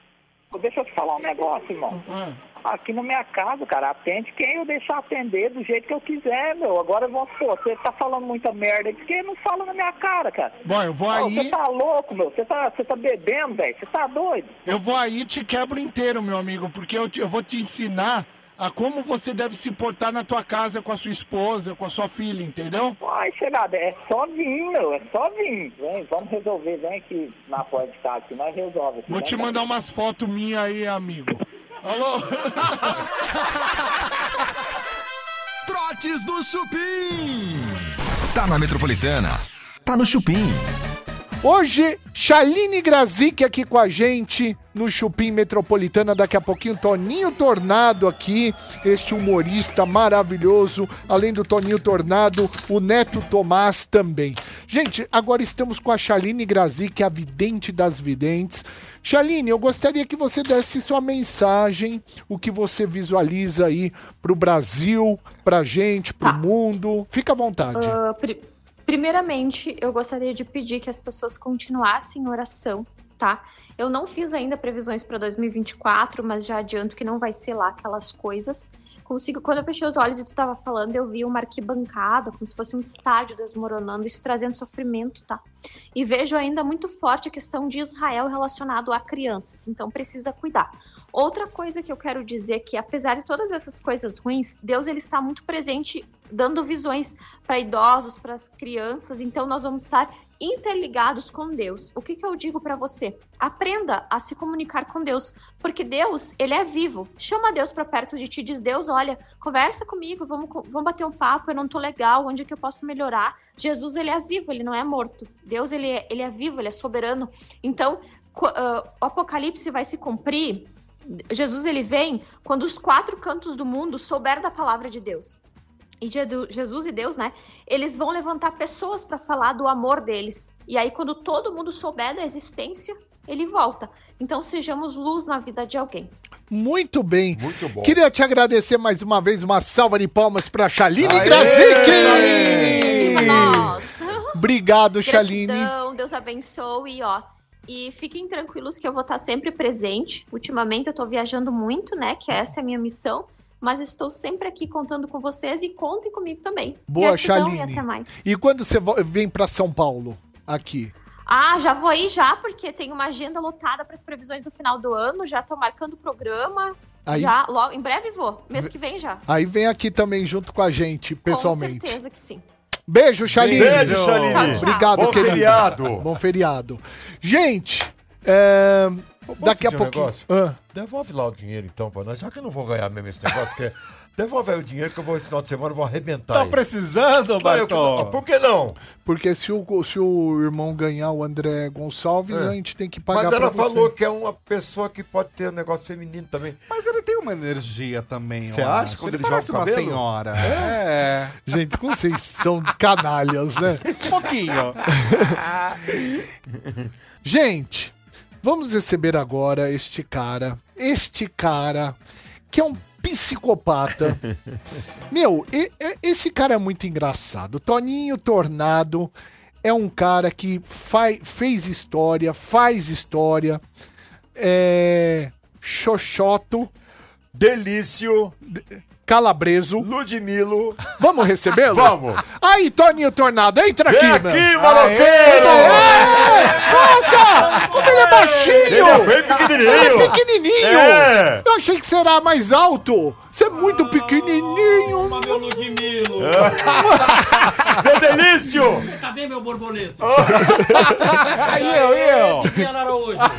Speaker 9: Deixa eu te falar um negócio, irmão.
Speaker 3: Ah.
Speaker 9: Aqui na minha casa, cara, atende quem eu deixar atender do jeito que eu quiser, meu. Agora vamos supor, você tá falando muita merda porque não fala na minha cara, cara.
Speaker 3: Bom, eu vou aí.
Speaker 9: Você tá louco, meu? Você tá, você tá bebendo, velho? Você tá doido?
Speaker 3: Eu vou aí e te quebro inteiro, meu amigo, porque eu, te- eu vou te ensinar a como você deve se portar na tua casa com a sua esposa, com a sua filha, entendeu?
Speaker 9: Vai chegar, é só vir, meu, é só vir. Vem, vamos resolver, vem aqui na porta de casa, aqui, nós resolve.
Speaker 3: Vou te mandar umas fotos minhas aí, amigo. Alô?
Speaker 1: Trotes do Chupim. Tá na Metropolitana. Tá no Chupim.
Speaker 3: Hoje, Chaline Grazik aqui com a gente no Chupim Metropolitana. Daqui a pouquinho, Toninho Tornado aqui, este humorista maravilhoso. Além do Toninho Tornado, o Neto Tomás também. Gente, agora estamos com a Chaline Grazik, a vidente das videntes. Chaline, eu gostaria que você desse sua mensagem, o que você visualiza aí pro Brasil, pra gente, pro mundo. Fica à vontade.
Speaker 8: Ah, pri- primeiramente, eu gostaria de pedir que as pessoas continuassem em oração, tá? Eu não fiz ainda previsões para 2024, mas já adianto que não vai ser lá aquelas coisas. Consigo, quando eu fechei os olhos e tu tava falando, eu vi uma arquibancada, como se fosse um estádio desmoronando, isso trazendo sofrimento, tá? E vejo ainda muito forte a questão de Israel relacionado a crianças, então precisa cuidar. Outra coisa que eu quero dizer é que apesar de todas essas coisas ruins, Deus ele está muito presente dando visões para idosos, para as crianças, então nós vamos estar interligados com Deus. O que, que eu digo para você? Aprenda a se comunicar com Deus, porque Deus, ele é vivo. Chama Deus para perto de ti, diz: Deus, olha, conversa comigo, vamos, vamos bater um papo, eu não tô legal, onde é que eu posso melhorar? Jesus, ele é vivo, ele não é morto. Deus, ele é, ele é vivo, ele é soberano. Então, ah, o Apocalipse vai se cumprir. Jesus, ele vem quando os quatro cantos do mundo souber da palavra de Deus e Jesus e Deus, né? Eles vão levantar pessoas para falar do amor deles. E aí, quando todo mundo souber da existência, ele volta. Então, sejamos luz na vida de alguém.
Speaker 3: Muito bem.
Speaker 4: Muito bom.
Speaker 3: Queria te agradecer mais uma vez, uma salva de palmas pra Chaline
Speaker 4: Aê,
Speaker 3: Grazik! Obrigado, Chaline.
Speaker 8: Gratidão, Deus abençoe e ó. E fiquem tranquilos que eu vou estar sempre presente. Ultimamente eu tô viajando muito, né? Que essa é a minha missão. Mas estou sempre aqui contando com vocês e contem comigo também.
Speaker 3: Boa,
Speaker 8: Gratidão
Speaker 3: Chaline.
Speaker 8: E até mais.
Speaker 3: E quando você vo- vem pra São Paulo, aqui?
Speaker 8: Ah, já vou aí já, porque tem uma agenda lotada para as previsões do final do ano. Já tô marcando o programa.
Speaker 3: Aí-
Speaker 8: Já, logo, em breve vou. Mês que vem já.
Speaker 3: Aí vem aqui também junto com a gente, pessoalmente.
Speaker 8: Com certeza que sim.
Speaker 3: Beijo, Chaline.
Speaker 4: Beijo, Chaline.
Speaker 8: Tchau, tchau.
Speaker 3: Obrigado,
Speaker 4: Bom
Speaker 3: querido.
Speaker 4: feriado.
Speaker 3: Bom feriado. Gente, é, daqui a
Speaker 4: um
Speaker 3: pouquinho...
Speaker 4: negócio?
Speaker 3: Ah,
Speaker 4: Devolve lá o dinheiro então pra nós, já que eu não vou ganhar mesmo esse negócio, que é... Devolve aí o dinheiro que eu vou esse final de semana, eu vou arrebentar.
Speaker 7: Tá
Speaker 4: aí.
Speaker 7: precisando, Bartol?
Speaker 4: Por que não?
Speaker 3: porque se o, se o irmão ganhar o André Gonçalves,
Speaker 4: É.
Speaker 3: a gente tem que pagar
Speaker 4: Mas ela
Speaker 3: pra você.
Speaker 4: falou que é uma pessoa que pode ter um negócio feminino também.
Speaker 7: Mas ele tem uma energia também,
Speaker 4: Você acha,
Speaker 7: acho.
Speaker 4: quando
Speaker 7: ele
Speaker 4: ele joga
Speaker 7: parece
Speaker 4: o
Speaker 7: uma senhora. É.
Speaker 3: Gente, como vocês são canalhas, né?
Speaker 7: Um pouquinho.
Speaker 3: Gente, vamos receber agora este cara. Este cara que é um psicopata. Meu, e- e- esse cara é muito engraçado. Toninho Tornado é um cara que faz, fez história, faz história. É. Xoxoto,
Speaker 4: Delício,
Speaker 3: Calabreso.
Speaker 4: Ludmilo.
Speaker 3: Vamos recebê-lo?
Speaker 4: Vamos.
Speaker 3: Aí, Toninho Tornado, entra
Speaker 4: Vem
Speaker 3: aqui, meu.
Speaker 4: aqui, maloqueiro!
Speaker 3: Nossa! Como ele é baixinho!
Speaker 4: Ele é bem pequenininho.
Speaker 3: É pequenininho!
Speaker 4: É.
Speaker 3: Eu achei que será mais alto! Você é muito pequenininho!
Speaker 10: meu Ludmilo.
Speaker 4: Vem, Delício!
Speaker 10: Cadê meu borboleta?
Speaker 3: Aí eu, eu!
Speaker 10: Era hoje?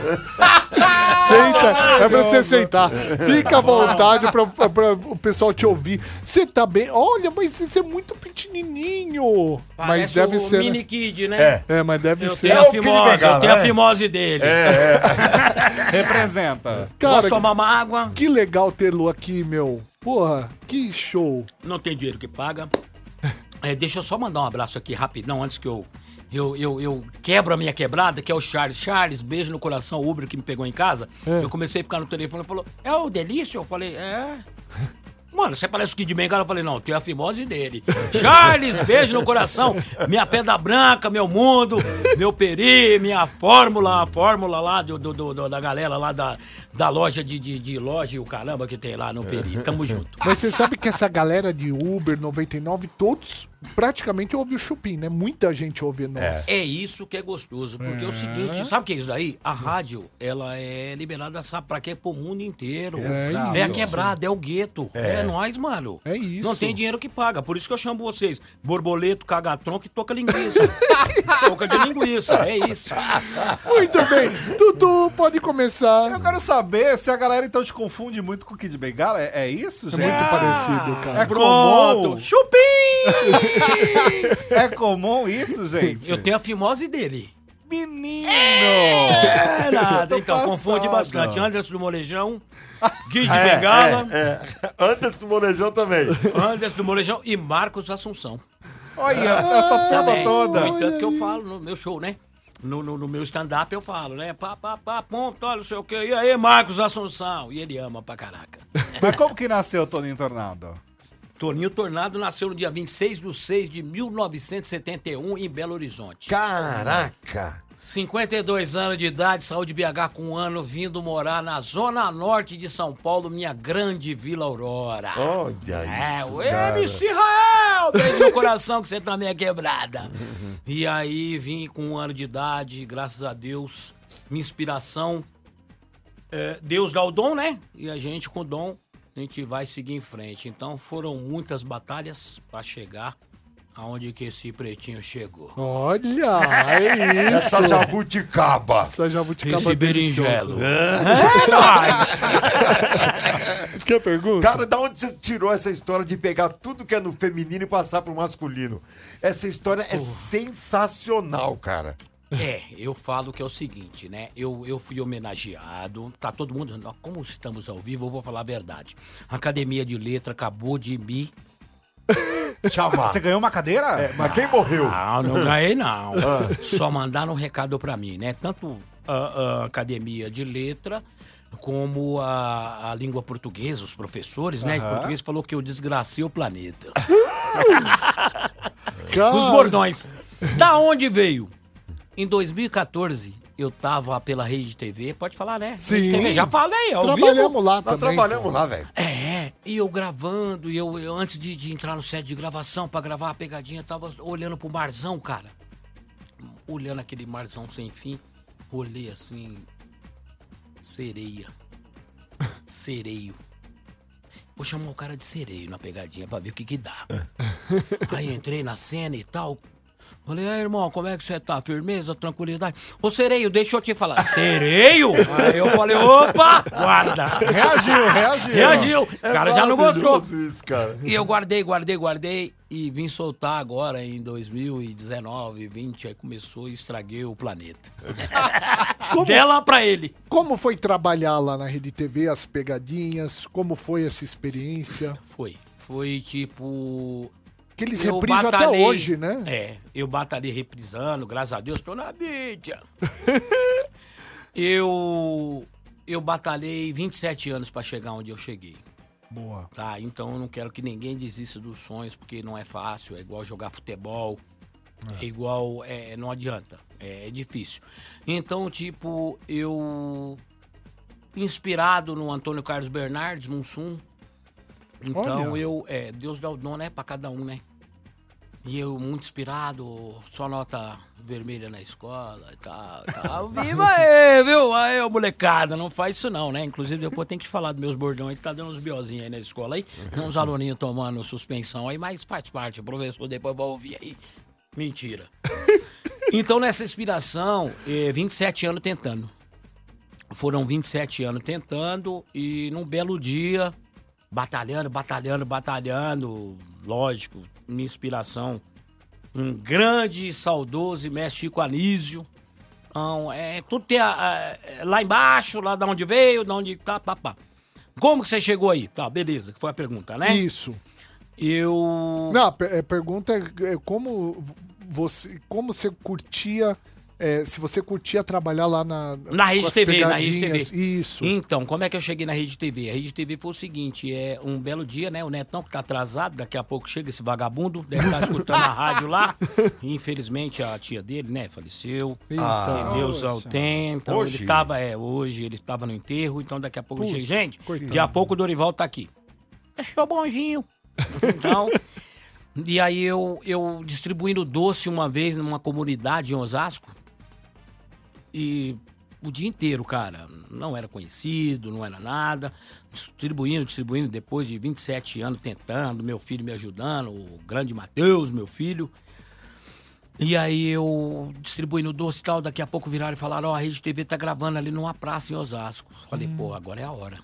Speaker 3: Senta! É pra você sentar. Fica à vontade pra, pra- pra o pessoal te ouvir. Você tá bem? Olha, mas você é muito pequenininho! mas
Speaker 10: Parece
Speaker 3: deve
Speaker 10: o
Speaker 3: ser. né?
Speaker 10: Mini Kid, né?
Speaker 4: É.
Speaker 3: É, mas deve
Speaker 10: Eu
Speaker 3: ser.
Speaker 10: tenho
Speaker 4: É
Speaker 10: a fimose,
Speaker 4: Bengala,
Speaker 10: eu tenho a
Speaker 4: né?
Speaker 10: fimose dele.
Speaker 7: Representa.
Speaker 3: Cara,
Speaker 10: Posso tomar uma água?
Speaker 3: que legal tê-lo aqui, meu. Porra, que show.
Speaker 10: Não tem dinheiro que paga. É, deixa eu só mandar um abraço aqui rapidão, antes que eu eu, eu, eu quebro a minha quebrada, que é o Charles. Charles, beijo no coração, o Uber que me pegou em casa.
Speaker 3: É.
Speaker 10: Eu comecei a ficar no telefone e falou: É o Delício? Eu falei: É. Mano, você parece o Kid Bengala. Eu falei, não, tem a fimose dele. Charles, beijo no coração. Minha pedra branca, meu mundo, meu peri, minha fórmula, a fórmula lá do, do- do- da galera lá da, da loja de, de, de loja e o caramba que tem lá no peri. Tamo junto.
Speaker 3: Mas você sabe que essa galera de Uber 99, todos praticamente ouvem o Chupim, né? Muita gente ouve nós.
Speaker 10: É isso que é gostoso, porque é o seguinte, sabe o que é isso daí? A rádio, ela é liberada, sabe pra quê? Pro mundo inteiro.
Speaker 3: É
Speaker 10: É, a quebrada, é o gueto. É, nós, mano.
Speaker 3: É isso.
Speaker 10: Não tem dinheiro que paga, por isso que eu chamo vocês. Borboleto, cagatronco e toca linguiça. toca de linguiça, é isso.
Speaker 3: Muito bem. Dudu, pode começar.
Speaker 7: Eu quero saber se a galera então te confunde muito com o Kid Bengala. É, é isso,
Speaker 3: É
Speaker 7: gente?
Speaker 3: muito parecido,
Speaker 7: É
Speaker 3: cara.
Speaker 10: Pronto,
Speaker 7: comum?
Speaker 10: chupim!
Speaker 7: É comum isso, gente?
Speaker 10: Eu tenho a fimose dele.
Speaker 7: Menino!
Speaker 10: É nada, então, confunde
Speaker 7: passado.
Speaker 10: bastante. Anderson do Molejão, Kid Bengala,
Speaker 4: É. Antes do molejão também.
Speaker 10: Anderson do Molejão e Marcos Assunção.
Speaker 7: Olha, essa turma
Speaker 10: Também.
Speaker 7: toda.
Speaker 10: No entanto que eu falo no meu show, né? No, no, no meu stand-up eu falo, né? Pá, pá, pá, ponto, olha, não sei o quê. E aí, Marcos Assunção? E ele ama pra caraca.
Speaker 7: Mas como que nasceu o Toninho Tornado?
Speaker 10: Toninho Tornado nasceu no dia 26 de 6 de 1971 em Belo Horizonte.
Speaker 4: Caraca!
Speaker 10: 52 anos de idade, saiu de BH com um ano, vindo morar na zona norte de São Paulo, minha grande Vila Aurora.
Speaker 4: Olha
Speaker 10: É,
Speaker 4: isso,
Speaker 10: o
Speaker 4: cara.
Speaker 10: MC Israel, beijo no coração que você também é quebrada. E aí vim com um ano de idade, graças a Deus, minha inspiração. é, Deus dá o dom, né? E a gente com o dom, a gente vai seguir em frente. Então foram muitas batalhas para chegar aonde que esse pretinho chegou.
Speaker 3: Olha, é isso.
Speaker 4: Essa jabuticaba.
Speaker 3: Essa jabuticaba
Speaker 10: Esse berinjelo. É nóis!
Speaker 3: Você quer pergunta?
Speaker 4: Cara, da onde você tirou essa história de pegar tudo que é no feminino e passar pro masculino? Essa história é sensacional, cara.
Speaker 10: É, eu falo que é o seguinte, né? Eu, eu fui homenageado, tá todo mundo. Como estamos ao vivo, eu vou falar a verdade. A Academia de Letra acabou de me.
Speaker 4: Chamar.
Speaker 7: Você ganhou uma cadeira?
Speaker 4: É, mas quem morreu?
Speaker 10: Ah, não ganhei, não. Só mandaram um recado pra mim, né? Tanto a, a Academia de Letra como a, a língua portuguesa, os professores, né? De português falou que eu desgracei o planeta. Os bordões. Da onde veio? Em 2014, eu tava pela Rede TV, pode falar, né? Rede
Speaker 3: Sim.
Speaker 10: TV, já falei, ao vivo.
Speaker 3: Trabalhamos lá
Speaker 4: Nós
Speaker 3: também.
Speaker 4: trabalhamos lá, velho.
Speaker 10: É, e eu gravando, e eu, eu antes de, de entrar no set de gravação pra gravar a pegadinha, tava olhando pro marzão, cara. Olhando aquele marzão sem fim, olhei assim. Sereia. Sereio. Vou chamar o cara de sereio na pegadinha pra ver o que que dá. Aí entrei na cena e tal. Falei, aí, irmão, como é que você tá? Firmeza, tranquilidade? Ô, sereio, deixa eu te falar. Sereio? Aí eu falei, opa, guarda.
Speaker 7: Reagiu, reagiu.
Speaker 10: Reagiu. O cara já não gostou.
Speaker 4: Isso, cara.
Speaker 10: E eu guardei, guardei, guardei e vim soltar agora em 2019, 20, aí começou e estraguei o planeta. Dela pra ele.
Speaker 3: Como foi trabalhar lá na Rede TV, as pegadinhas? Como foi essa experiência?
Speaker 10: Foi. Foi tipo.
Speaker 3: Que eles
Speaker 10: eu
Speaker 3: reprisam até
Speaker 10: batalhei-
Speaker 3: hoje, né?
Speaker 10: É, eu batalhei reprisando, graças a Deus, tô na mídia. eu. Eu batalhei 27 anos pra chegar onde eu cheguei.
Speaker 7: Boa.
Speaker 10: Tá, então eu não quero que ninguém desista dos sonhos, porque não é fácil, é igual jogar futebol, é, igual, é, não adianta, é, é difícil. Então, tipo, eu, inspirado no Antônio Carlos Bernardes, Mussum, então
Speaker 3: Olha.
Speaker 10: eu, é, Deus dá o dom, né, pra cada um, né? E eu, muito inspirado, só nota vermelha na escola e tal, tal. Viva aí, viu? Aí, ô molecada, não faz isso não, né? Inclusive, depois tem que te falar dos meus bordões, que tá dando uns biozinhos aí na escola aí. Tem uns aluninhos tomando suspensão aí, mas faz parte, o professor depois vai ouvir aí. Mentira. Então, nessa inspiração, eh, 27 anos tentando. Foram 27 anos tentando e num belo dia, batalhando, batalhando, batalhando, lógico, minha inspiração, um grande e saudoso mestre Chico Anísio. Então, é, tudo tem a- a- lá embaixo, lá da onde veio, da onde tá, pá, pá. Como que você chegou aí? Tá, beleza, que foi a pergunta, né?
Speaker 3: Isso.
Speaker 10: Eu...
Speaker 3: Não, a a pergunta é é como você, como você curtia, é, se você curtia trabalhar lá na...
Speaker 10: Na Rede TV, na Rede. TV.
Speaker 3: Isso.
Speaker 10: Então, como é que eu cheguei na Rede TV? A Rede TV foi o seguinte, é um belo dia, né? O Netão que tá atrasado, daqui a pouco chega esse vagabundo, deve estar escutando a rádio lá. Infelizmente a tia dele, né, faleceu. Que Deus ao tem. Então
Speaker 4: Hoje?
Speaker 10: ele tava, é, hoje ele tava no enterro, então daqui a pouco
Speaker 3: Putz,
Speaker 10: chega. Gente,
Speaker 3: coitado.
Speaker 10: daqui a pouco o Dorival tá aqui. Achou bonzinho. Então, e aí eu, eu distribuindo doce uma vez numa comunidade em Osasco. E o dia inteiro, cara, não era conhecido, não era nada. Distribuindo, distribuindo, depois de 27 anos tentando, meu filho me ajudando, o grande Matheus, meu filho. E aí eu distribuindo doce e tal, daqui a pouco viraram e falaram, ó, a Rede TV tá gravando ali numa praça em Osasco. Falei, pô, agora é a hora.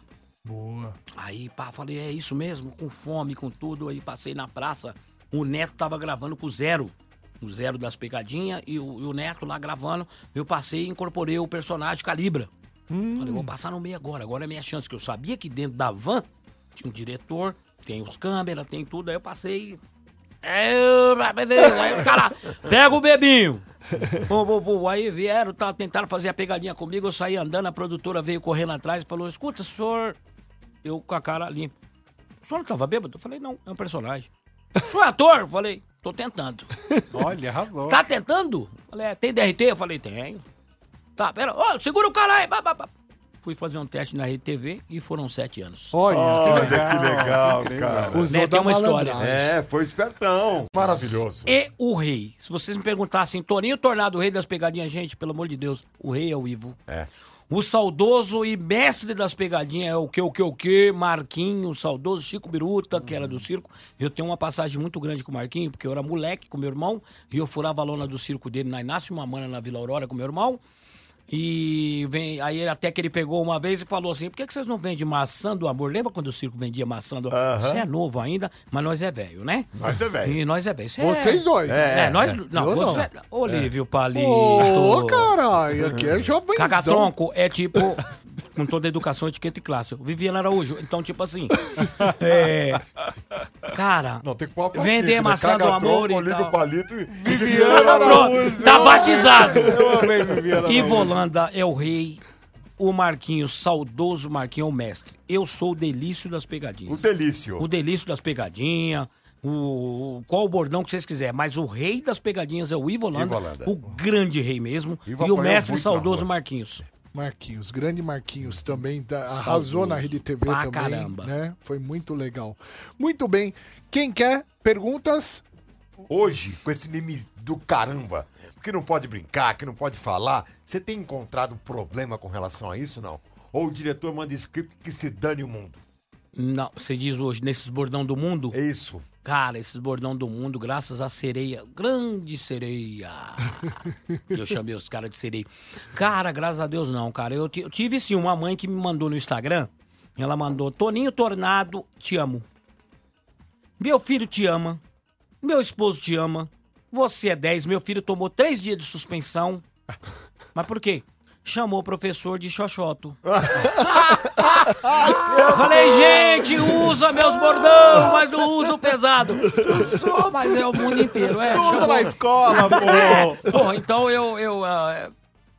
Speaker 3: Boa.
Speaker 10: Aí, pá, falei, é isso mesmo, com fome, com tudo. Aí passei na praça, o Neto tava gravando com Zero. O Zero das Pegadinhas e o, e o Neto lá gravando. Eu passei e incorporei o personagem Calibra. Falei, vou passar no meio agora, agora é minha chance. Que eu sabia que dentro da van tinha um diretor, tem os câmeras, tem tudo. Aí eu passei. É. Aí o cara, pega o bebinho. Aí vieram, tá, tentaram fazer a pegadinha comigo. Eu saí andando, a produtora veio correndo atrás e falou: escuta, senhor. Eu com a cara limpa. O senhor não tava bêbado? Eu falei, não, é um personagem. O senhor é ator? Eu falei, tô tentando.
Speaker 7: Olha, arrasou.
Speaker 10: Tá tentando? Falei, é, tem DRT? Eu falei, tenho. Tá, pera, ô, segura o cara aí. Ba, ba. Fui fazer um teste na Rede TV e foram sete anos.
Speaker 3: Olha,
Speaker 4: Olha que legal, cara.
Speaker 3: usou
Speaker 10: Né, tem uma história.
Speaker 4: É, foi espertão. Maravilhoso.
Speaker 10: E o rei. Se vocês me perguntassem, Toninho Tornado, o rei das pegadinhas, gente, pelo amor de Deus, o rei é o Ivo.
Speaker 4: É.
Speaker 10: O saudoso e mestre das pegadinhas é o que, o que, o que, Marquinho, o saudoso Chico Biruta, que era do circo. Eu tenho uma passagem muito grande com o Marquinho, porque eu era moleque com meu irmão, e eu furava a lona do circo dele na Inácio Mamana, na Vila Aurora, com meu irmão. E vem, aí até que ele pegou uma vez e falou assim: por que, que vocês não vendem maçã do amor? Lembra quando o circo vendia maçã do amor? Você é novo ainda, mas nós é velho, né?
Speaker 4: Nós é velho.
Speaker 10: E nós é velho. Cê
Speaker 3: Vocês
Speaker 10: é...
Speaker 3: dois.
Speaker 10: É, nós. Não,
Speaker 3: Eu não.
Speaker 10: você. Olívio Palito.
Speaker 3: Ô, caralho, aqui é jovenzão.
Speaker 10: Cagatronco é tipo. Com toda a educação, etiqueta e classe. Viviana Araújo. Então, tipo assim. é, cara.
Speaker 4: Não, tem que pôr a
Speaker 10: Vender
Speaker 4: né?
Speaker 10: maçã do amor e
Speaker 4: Olívio
Speaker 10: tal.
Speaker 4: Palito e
Speaker 3: Viviana
Speaker 10: Pronto, tá batizado.
Speaker 7: Eu amei Viviana.
Speaker 10: Ivo Holanda é o rei. O Marquinhos, saudoso Marquinhos é o mestre. Eu sou o delício das
Speaker 4: O
Speaker 10: pegadinhas.
Speaker 4: delício.
Speaker 10: O delício das pegadinhas. O, o- qual o bordão que vocês quiserem, mas o rei das pegadinhas é o Ivo Holanda,
Speaker 4: Ivo Holanda.
Speaker 10: o grande rei mesmo,
Speaker 4: Ivo
Speaker 10: e o mestre saudoso. Marquinhos.
Speaker 3: Marquinhos, grande Marquinhos também, tá- arrasou na Rede TV
Speaker 10: Pra
Speaker 3: também,
Speaker 10: caramba.
Speaker 3: né? Foi muito legal. Muito bem. Quem quer perguntas?
Speaker 4: Hoje, com esse meme do caramba, que não pode brincar, que não pode falar, você tem encontrado problema com relação a isso, não? Ou o diretor manda script que se dane o mundo?
Speaker 10: Não, você diz hoje, nesses bordão do mundo?
Speaker 4: É isso.
Speaker 10: Cara, esses bordão do mundo, graças à sereia, grande sereia. que eu chamei os caras de sereia. Cara, graças a Deus não, cara. Eu, eu tive sim uma mãe que me mandou no Instagram. Ela mandou: Toninho Tornado, te amo. Meu filho te ama. Meu esposo te ama. Você é 10. Meu filho tomou três dias de suspensão. Mas por quê? Chamou o professor de xoxoto. Falei, gente, usa meus bordão, mas não usa o pesado. Mas é o mundo inteiro, é.
Speaker 7: Usa
Speaker 10: chamou-
Speaker 7: na escola, pô.
Speaker 10: Pô, então eu. eu é-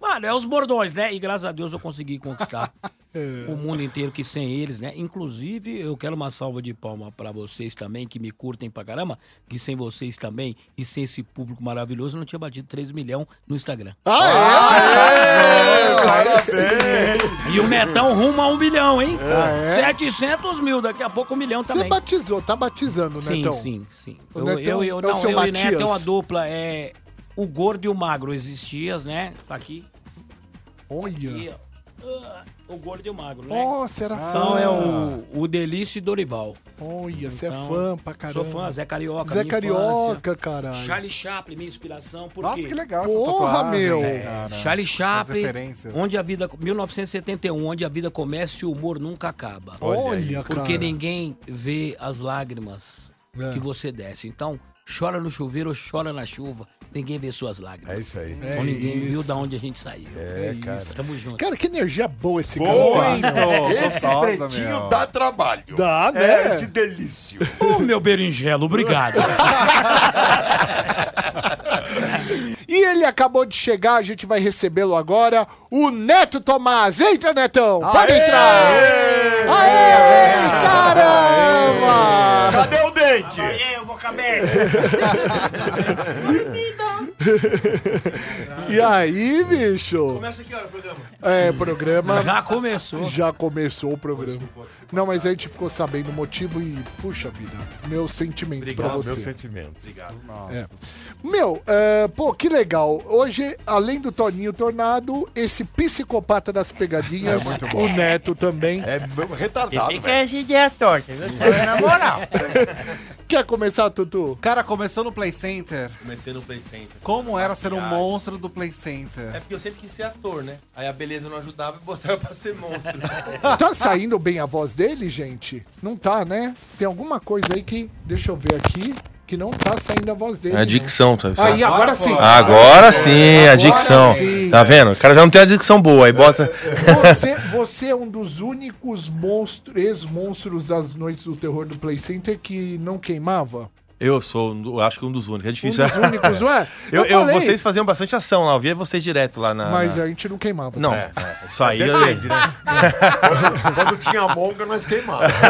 Speaker 10: mano, é os bordões, né? E graças a Deus eu consegui conquistar o mundo inteiro, que sem eles, né? Inclusive, eu quero uma salva de palma pra vocês também, que me curtem pra caramba, que sem vocês também, e sem esse público maravilhoso, eu não tinha batido 3 milhões no Instagram. E o Netão rumo a um milhão, hein? 700 mil, daqui a pouco um milhão
Speaker 3: Você
Speaker 10: também.
Speaker 3: batizou, tá batizando,
Speaker 10: Sim,
Speaker 3: Netão?
Speaker 10: sim, sim.
Speaker 3: O
Speaker 10: Eu,
Speaker 3: Netão
Speaker 10: eu, eu,
Speaker 3: é o
Speaker 10: não,
Speaker 3: seu
Speaker 10: eu e Neto é uma dupla, é o gordo e o magro existias, né? Tá aqui.
Speaker 3: Olha.
Speaker 10: ah, o gordo e o magro, né?
Speaker 3: Nossa, era
Speaker 10: Então
Speaker 3: fã.
Speaker 10: é o, o Delício e Dorival.
Speaker 3: Olha, você é
Speaker 10: Então,
Speaker 3: fã pra caramba.
Speaker 10: Sou fã, Zé Carioca,
Speaker 3: Zé Carioca, caralho.
Speaker 10: Charlie Chaplin, minha inspiração. Por
Speaker 7: Nossa,
Speaker 10: quê?
Speaker 7: que legal
Speaker 3: Porra, meu.
Speaker 7: cara.
Speaker 10: Charlie Chaplin, onde a vida 1971, onde a vida começa e o humor nunca acaba.
Speaker 3: Olha,
Speaker 10: Porque
Speaker 3: cara.
Speaker 10: ninguém vê as lágrimas
Speaker 3: É.
Speaker 10: que você desce. Então, chora no chuveiro ou chora na chuva. Ninguém vê suas lágrimas.
Speaker 4: É isso aí.
Speaker 10: Então ninguém
Speaker 3: isso.
Speaker 10: viu da onde a gente saiu.
Speaker 4: É, cara.
Speaker 10: Tamo junto.
Speaker 3: Cara, que energia boa esse
Speaker 4: Boa,
Speaker 3: cara.
Speaker 7: Muito
Speaker 4: Esse pretinho
Speaker 7: meu.
Speaker 4: dá trabalho.
Speaker 3: Dá, né?
Speaker 4: É, esse delício.
Speaker 10: Ô, meu berinjelo, obrigado.
Speaker 3: E ele acabou de chegar, a gente vai recebê-lo agora, o Neto Tomás. Entra, Netão! Pode entrar! Aê, caramba!
Speaker 4: Cadê o dente?
Speaker 3: E aí, bicho?
Speaker 11: Começa aqui, olha, o programa.
Speaker 3: É, programa.
Speaker 10: Já começou.
Speaker 3: Já começou o programa. Não, mas a gente ficou sabendo o motivo e, puxa vida, meus sentimentos pra
Speaker 4: Meus
Speaker 3: você.
Speaker 4: sentimentos.
Speaker 3: É. Meu, é, pô, que legal. Hoje, além do Toninho Tornado, esse psicopata das pegadinhas, o Neto também.
Speaker 4: É retardado,
Speaker 11: Fica torta, viu? Fala Na moral.
Speaker 3: Quer começar, Tutu?
Speaker 7: Cara, começou no Play Center.
Speaker 11: Comecei no Play Center.
Speaker 7: Como era ser um
Speaker 11: Maquiagem.
Speaker 7: monstro do Play Center?
Speaker 11: É porque eu sempre quis ser ator, né? Aí a beleza não ajudava e botava pra ser monstro.
Speaker 3: Tá saindo bem a voz dele, gente? Não tá, né? Tem alguma coisa aí que, deixa eu ver aqui, que não tá saindo a voz dele.
Speaker 11: É a dicção, tá?
Speaker 3: não. Aí, agora sim.
Speaker 11: Agora sim, a dicção.
Speaker 3: sim.
Speaker 11: Tá vendo? O cara já não tem a dicção boa, aí bota.
Speaker 3: Você, você é um dos únicos monstros, ex-monstros das noites do terror do Play Center que não queimava?
Speaker 11: Eu sou, um acho que um dos únicos. É
Speaker 3: Um
Speaker 11: difícil.
Speaker 3: dos únicos, não é?
Speaker 11: Eu, eu-
Speaker 3: falei,
Speaker 11: vocês faziam bastante ação lá, eu via vocês direto lá na.
Speaker 3: Mas
Speaker 11: na-
Speaker 3: a gente não queimava.
Speaker 11: Não,
Speaker 3: tá?
Speaker 11: é, isso aí. eu-
Speaker 4: Depende, né? Quando tinha monga, nós queimávamos.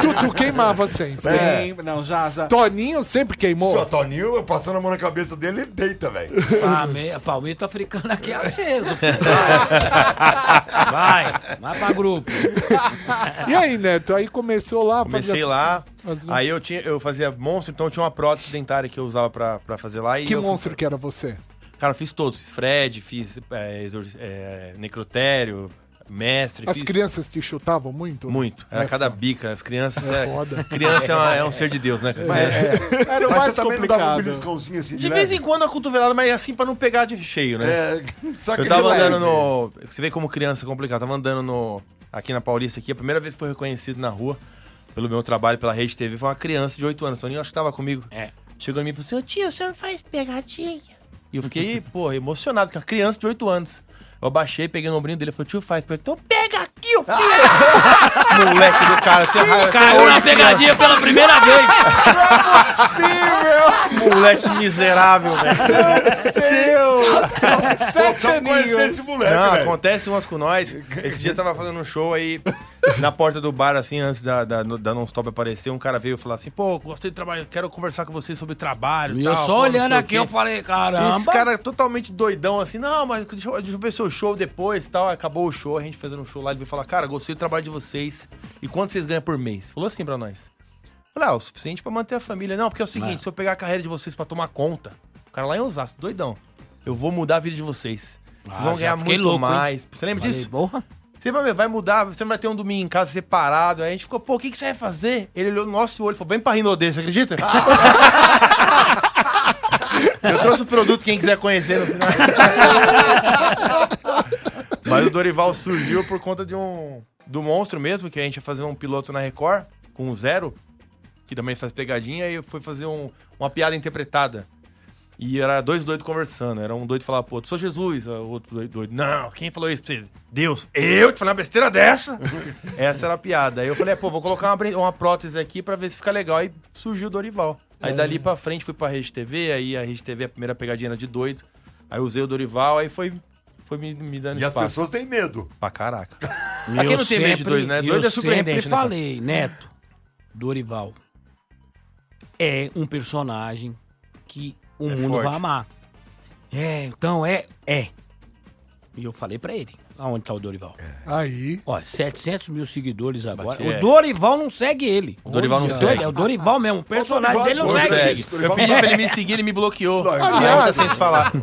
Speaker 3: Tu, tu queimava sempre.
Speaker 7: Sim, não, já, já.
Speaker 3: Toninho sempre queimou.
Speaker 4: Só Toninho, eu passando a mão na cabeça dele, ele deita, velho.
Speaker 10: Ah, meia, palmito africano aqui é aceso. Vai, vai pra grupo.
Speaker 3: E aí, Neto? Aí começou lá a fazer
Speaker 11: Comecei
Speaker 3: as-
Speaker 11: lá,
Speaker 3: as-
Speaker 11: aí eu, tinha, eu fazia monstro, então eu tinha uma prótese dentária que eu usava pra, pra fazer lá. E
Speaker 3: Que monstro que era você?
Speaker 11: Cara, eu fiz todos. Fiz Fred, fiz é, exor- é, necrotério, mestre.
Speaker 3: As
Speaker 11: fiz
Speaker 3: crianças te chutavam muito?
Speaker 11: muito. Era
Speaker 3: É
Speaker 11: cada
Speaker 3: foda.
Speaker 11: bica. As crianças.
Speaker 3: É
Speaker 11: É,
Speaker 3: foda.
Speaker 11: criança é, uma- é um ser de Deus, né? cara?
Speaker 7: Era o
Speaker 4: Mas
Speaker 7: mais
Speaker 4: você dava um
Speaker 7: complicado.
Speaker 4: beliscãozinho assim de,
Speaker 11: De vez em quando a cotovelada, mas assim pra não pegar de cheio, né?
Speaker 4: É, só que
Speaker 11: Eu tava andando no. Você vê como criança é complicado. Tava andando no. Aqui na Paulista, aqui, a primeira vez que foi reconhecido na rua, pelo meu trabalho, pela Rede TV, foi uma criança de 8 anos. Toninho, acho que tava comigo.
Speaker 10: É.
Speaker 11: Chegou em mim e falou assim: Ô tio, o senhor faz pegadinha? E eu fiquei, pô, emocionado, com a criança de 8 anos. Eu abaixei, peguei no ombrinho dele e falei, tio, faz. Então pega aqui, ô filho! Moleque do cara, tem raiva.
Speaker 10: Caiu na pegadinha pela primeira vez.
Speaker 11: criança. Moleque miserável, velho.
Speaker 4: Sete anos. conhecer esse moleque,
Speaker 11: Não, acontece umas com nós. Esse dia eu tava fazendo um show aí, na porta do bar, assim, antes da, da, da Non-Stop aparecer, um cara veio falar assim, pô, gostei do trabalho, quero conversar com vocês sobre trabalho
Speaker 10: E
Speaker 11: tal,
Speaker 10: eu só
Speaker 11: pô,
Speaker 10: olhando aqui,
Speaker 11: quê."
Speaker 10: eu falei, caramba.
Speaker 11: Esse cara totalmente doidão, assim, não, mas deixa eu, deixa eu ver seu show depois e tal. Acabou o show, a gente fazendo um show lá, ele veio falar, cara, gostei do trabalho de vocês. E quanto vocês ganham por mês? Falou assim pra nós. Falei, ah, o suficiente pra manter a família. Não, porque é o seguinte, se eu pegar a carreira de vocês pra tomar conta, o cara lá em Osasco, doidão, eu vou mudar a vida de vocês. Vocês
Speaker 10: Ah,
Speaker 11: vão ganhar muito
Speaker 10: louco, hein?
Speaker 11: mais. Você lembra
Speaker 10: Falei,
Speaker 11: disso?
Speaker 10: porra.
Speaker 11: Você vai, mudar, você vai ter um domingo em casa separado. Aí a gente ficou, pô, o que, que você vai fazer? Ele olhou no nosso olho e falou, vem pra Rinodê, você acredita? Eu trouxe o produto, quem quiser conhecer no final. Mas o Dorival surgiu por conta de um. Do monstro mesmo, que a gente ia fazer um piloto na Record, com o Zero, que também faz pegadinha, e foi fazer um- uma piada interpretada. E era dois doidos conversando. Era um doido falar, pô, tu sou Jesus. O outro doido, doido, não, quem falou isso pra você? Deus. Eu te falei uma besteira dessa? Essa era a piada. Aí eu falei, pô, vou colocar uma, uma prótese aqui pra ver se fica legal. Aí surgiu o Dorival. Aí dali pra frente fui pra Rede TV, aí a Rede TV, a primeira pegadinha era de doido. Aí usei o Dorival, aí foi, foi me, me dando
Speaker 4: E as
Speaker 11: espaço.
Speaker 4: pessoas têm medo.
Speaker 11: Pra caraca.
Speaker 10: E
Speaker 11: Pra quem
Speaker 10: eu
Speaker 11: não tem medo de doido, né?
Speaker 10: eu
Speaker 11: Doido é surpreendente,
Speaker 10: sempre
Speaker 11: né, cara?
Speaker 10: falei, Neto, Dorival é um personagem que o
Speaker 11: É
Speaker 10: mundo
Speaker 11: forte.
Speaker 10: vai amar. É, então é, é. E eu falei pra ele, aonde tá o Dorival?
Speaker 3: Aí.
Speaker 11: É.
Speaker 10: Ó, 700 mil seguidores agora.
Speaker 11: Bati, é.
Speaker 10: O Dorival não segue ele.
Speaker 11: O Dorival não segue.
Speaker 10: É o Dorival mesmo. O personagem dele não
Speaker 11: Não
Speaker 10: segue
Speaker 11: segue.
Speaker 10: ele.
Speaker 11: Eu pedi pra ele me seguir, ele me bloqueou.
Speaker 3: Aliás,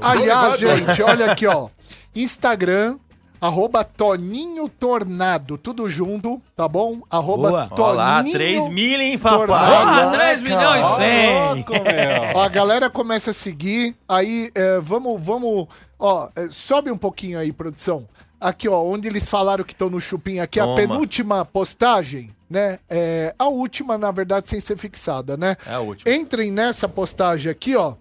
Speaker 3: aliás, gente, olha aqui, ó. Instagram, arroba Toninho Tornado, tudo junto, tá bom? Arroba
Speaker 10: Boa.
Speaker 3: Toninho
Speaker 11: Olha lá, 3 mil, hein, papai?
Speaker 3: Tornado.
Speaker 10: Ah, 3 milhões e 100.
Speaker 7: Louco, meu.
Speaker 3: Ó, a galera começa a seguir, aí é, vamos, vamos, ó, é, sobe um pouquinho aí, produção. Aqui, ó, onde eles falaram que estão no chupim, aqui a
Speaker 11: Toma.
Speaker 3: penúltima postagem, né? É, a última, na verdade, sem ser fixada, né?
Speaker 11: É a última.
Speaker 3: Entrem nessa postagem aqui, ó.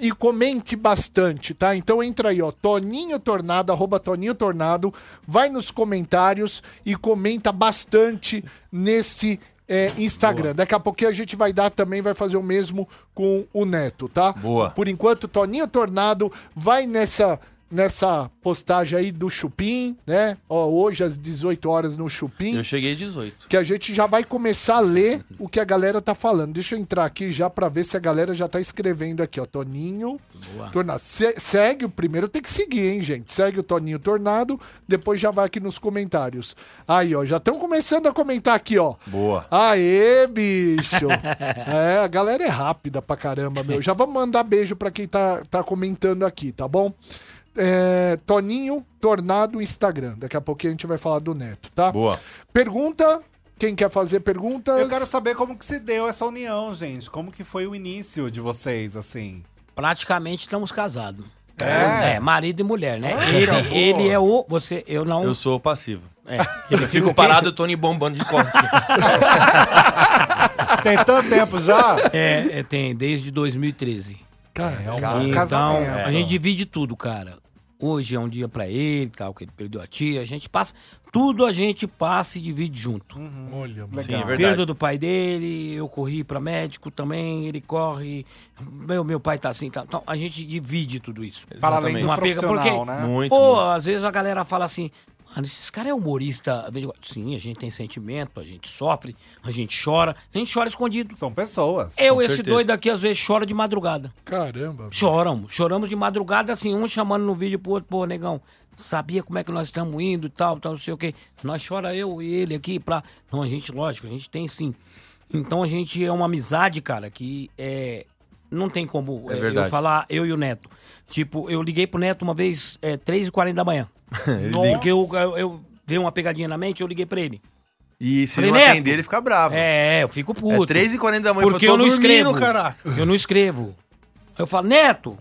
Speaker 3: E comente bastante, tá? Então entra aí, ó, Toninho Tornado, arroba Toninho Tornado, vai nos comentários e comenta bastante nesse é, Instagram. Daqui a pouquinho a gente vai dar também, vai fazer o mesmo com o Neto, tá?
Speaker 11: Boa.
Speaker 3: Por enquanto, Toninho Tornado vai nessa nessa postagem aí do Chupim, né? Ó, hoje às 18 horas no Chupim.
Speaker 11: Eu cheguei 18.
Speaker 3: Que a gente já vai começar a ler o que a galera tá falando. Deixa eu entrar aqui já pra ver se a galera já tá escrevendo aqui, ó. Toninho Tornado. Se- segue o primeiro, tem que seguir, hein, gente? Segue o Toninho Tornado, depois já vai aqui nos comentários. Aí, ó, já estão começando a comentar aqui, ó.
Speaker 11: Boa.
Speaker 3: Aê, bicho! é, a galera é rápida pra caramba, meu. Já vamos mandar beijo pra quem tá, tá comentando aqui, tá bom? É, Toninho Tornado Instagram. Daqui a pouquinho a gente vai falar do Neto, tá?
Speaker 11: Boa.
Speaker 3: Pergunta. Quem quer fazer perguntas?
Speaker 7: Eu quero saber como que se deu essa união, gente. Como que foi o início de vocês, assim?
Speaker 10: Praticamente estamos casados.
Speaker 7: É?
Speaker 10: É, marido e mulher, né?
Speaker 7: Ah,
Speaker 10: ele,
Speaker 7: acabou.
Speaker 10: ele é o. Você, eu não.
Speaker 11: Eu sou passivo.
Speaker 10: É.
Speaker 11: Eu fico parado, o Tony bombando de costas.
Speaker 7: Tem tanto tempo já?
Speaker 10: É, é, tem, desde 2013.
Speaker 7: Cara,
Speaker 10: Então,
Speaker 7: casamento.
Speaker 10: a gente divide tudo, cara. Hoje é um dia pra ele, tal, que ele perdeu a tia. A gente passa. Tudo a gente passa e divide junto.
Speaker 3: Olha, mano.
Speaker 11: Sim, é
Speaker 10: Perda
Speaker 11: verdade.
Speaker 10: do pai dele, eu corri pra médico também, ele corre. Meu, meu pai tá assim, tá. Então a gente divide tudo isso.
Speaker 7: Para além do
Speaker 10: Uma
Speaker 7: profissional,
Speaker 10: porque,
Speaker 7: né?
Speaker 11: Muito,
Speaker 10: pô,
Speaker 11: muito.
Speaker 10: às vezes a galera fala assim, mano, esses caras é humorista. Sim, a gente tem sentimento, a gente sofre, a gente chora, a gente chora escondido.
Speaker 7: São pessoas.
Speaker 10: Eu, esse
Speaker 11: certeza.
Speaker 10: doido aqui, às vezes chora de madrugada.
Speaker 3: Caramba.
Speaker 10: Choramos, choramos de madrugada, assim, um chamando no vídeo pro outro, pô, negão, sabia como é que nós estamos indo e tal, tal, não sei o quê. Nós chora eu e ele aqui pra. Não, a gente, lógico, a gente tem sim. Então a gente é uma amizade, cara, que é. Não tem como
Speaker 11: É
Speaker 10: é, eu
Speaker 11: verdade.
Speaker 10: falar, eu e o Neto. Tipo, eu liguei pro Neto uma vez, é, 3h40 da manhã. Porque eu, eu, eu veio uma pegadinha na mente, eu liguei pra ele.
Speaker 11: E se
Speaker 10: Falei,
Speaker 11: não atender, ele fica bravo.
Speaker 10: É, eu fico puto.
Speaker 11: É 3h40 da manhã,
Speaker 10: Porque
Speaker 11: eu
Speaker 10: eu não
Speaker 11: dormindo,
Speaker 10: escrevo.
Speaker 11: caraca.
Speaker 10: Eu não escrevo. Eu falo, Neto,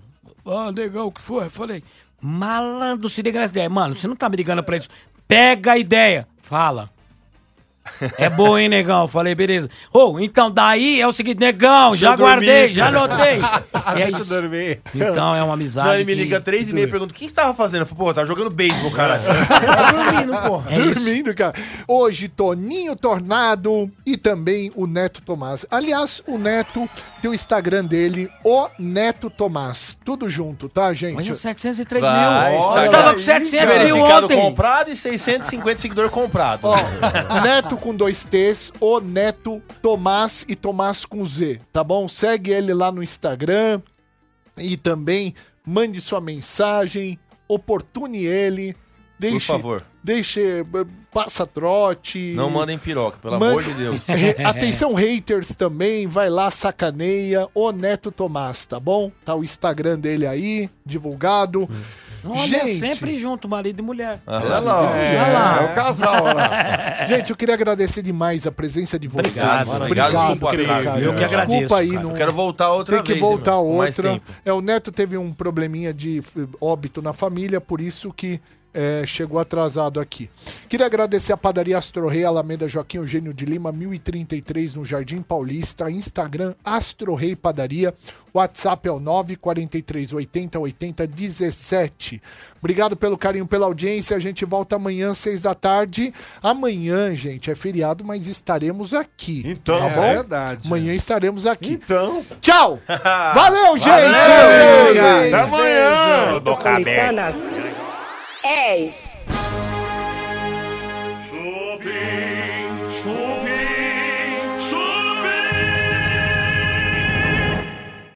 Speaker 10: ah, legal, o que foi? Eu falei, malandro, se liga nessa ideia. Mano, você não tá me ligando pra isso. Pega a ideia. Fala. É boa, hein, negão? Eu Falei, beleza. Ô, então daí é o seguinte, negão, já
Speaker 11: Eu dormi.
Speaker 10: guardei, já anotei. É
Speaker 7: Deixa eu
Speaker 10: isso.
Speaker 7: dormir.
Speaker 10: Então é uma amizade.
Speaker 11: Não, ele me
Speaker 10: que-
Speaker 11: liga 3 e meia e pergunta: o que você tava fazendo? Eu falo, pô, tava jogando beisebol, caralho. Tava dormindo, porra.
Speaker 10: É isso.
Speaker 3: Dormindo, cara. Hoje, Toninho Tornado e também o Neto Tomás. Aliás, o Neto tem o Instagram dele, o Neto Tomás. Tudo junto, tá, gente?
Speaker 10: Olha, 703
Speaker 11: Vai,
Speaker 10: mil.
Speaker 11: Instagram.
Speaker 10: Eu tava com 700 mil ontem.
Speaker 11: comprado e 650 seguidor comprado.
Speaker 3: Ó, Neto com dois T's, o Neto Tomás e Tomás com Z, tá bom? Segue ele lá no Instagram e também mande sua mensagem, oportune ele, deixe,
Speaker 11: favor.
Speaker 3: deixe, passa trote.
Speaker 11: Não mandem piroca, pelo
Speaker 3: Man-
Speaker 11: amor de Deus.
Speaker 3: Re- Atenção, haters também, vai lá, sacaneia o Neto Tomás, tá bom? Tá o Instagram dele aí, divulgado.
Speaker 10: Olha,
Speaker 3: Gente.
Speaker 10: sempre junto, marido e mulher.
Speaker 4: Olha lá.
Speaker 10: Olha lá.
Speaker 4: É o casal, olha lá.
Speaker 3: Gente, eu queria agradecer demais a presença de vocês.
Speaker 10: Obrigado,
Speaker 11: mano. Obrigado, desculpa,
Speaker 3: cara.
Speaker 11: cara.
Speaker 10: Eu que agradeço,
Speaker 3: Desculpa aí,
Speaker 10: cara.
Speaker 3: não...
Speaker 11: Eu quero voltar outra
Speaker 3: Tem que
Speaker 11: vez. hein,
Speaker 3: voltar
Speaker 11: meu,
Speaker 3: outra.
Speaker 11: tempo.
Speaker 3: É, o Neto teve um probleminha de óbito na família, por isso que é, chegou atrasado aqui. Queria agradecer a padaria Astro Rei, Alameda Joaquim Eugênio de Lima, 1033, no Jardim Paulista. Instagram Astro Rei Padaria. WhatsApp é o 943 80 80 17. Obrigado pelo carinho, pela audiência. A gente volta amanhã, seis da tarde. Amanhã, gente, é feriado, mas estaremos aqui.
Speaker 4: Então,
Speaker 3: tá
Speaker 4: é
Speaker 3: bom?
Speaker 7: verdade.
Speaker 3: Amanhã estaremos aqui.
Speaker 4: Então,
Speaker 3: Tchau! Valeu, gente!
Speaker 4: até amanhã.
Speaker 12: Metropolitanas és.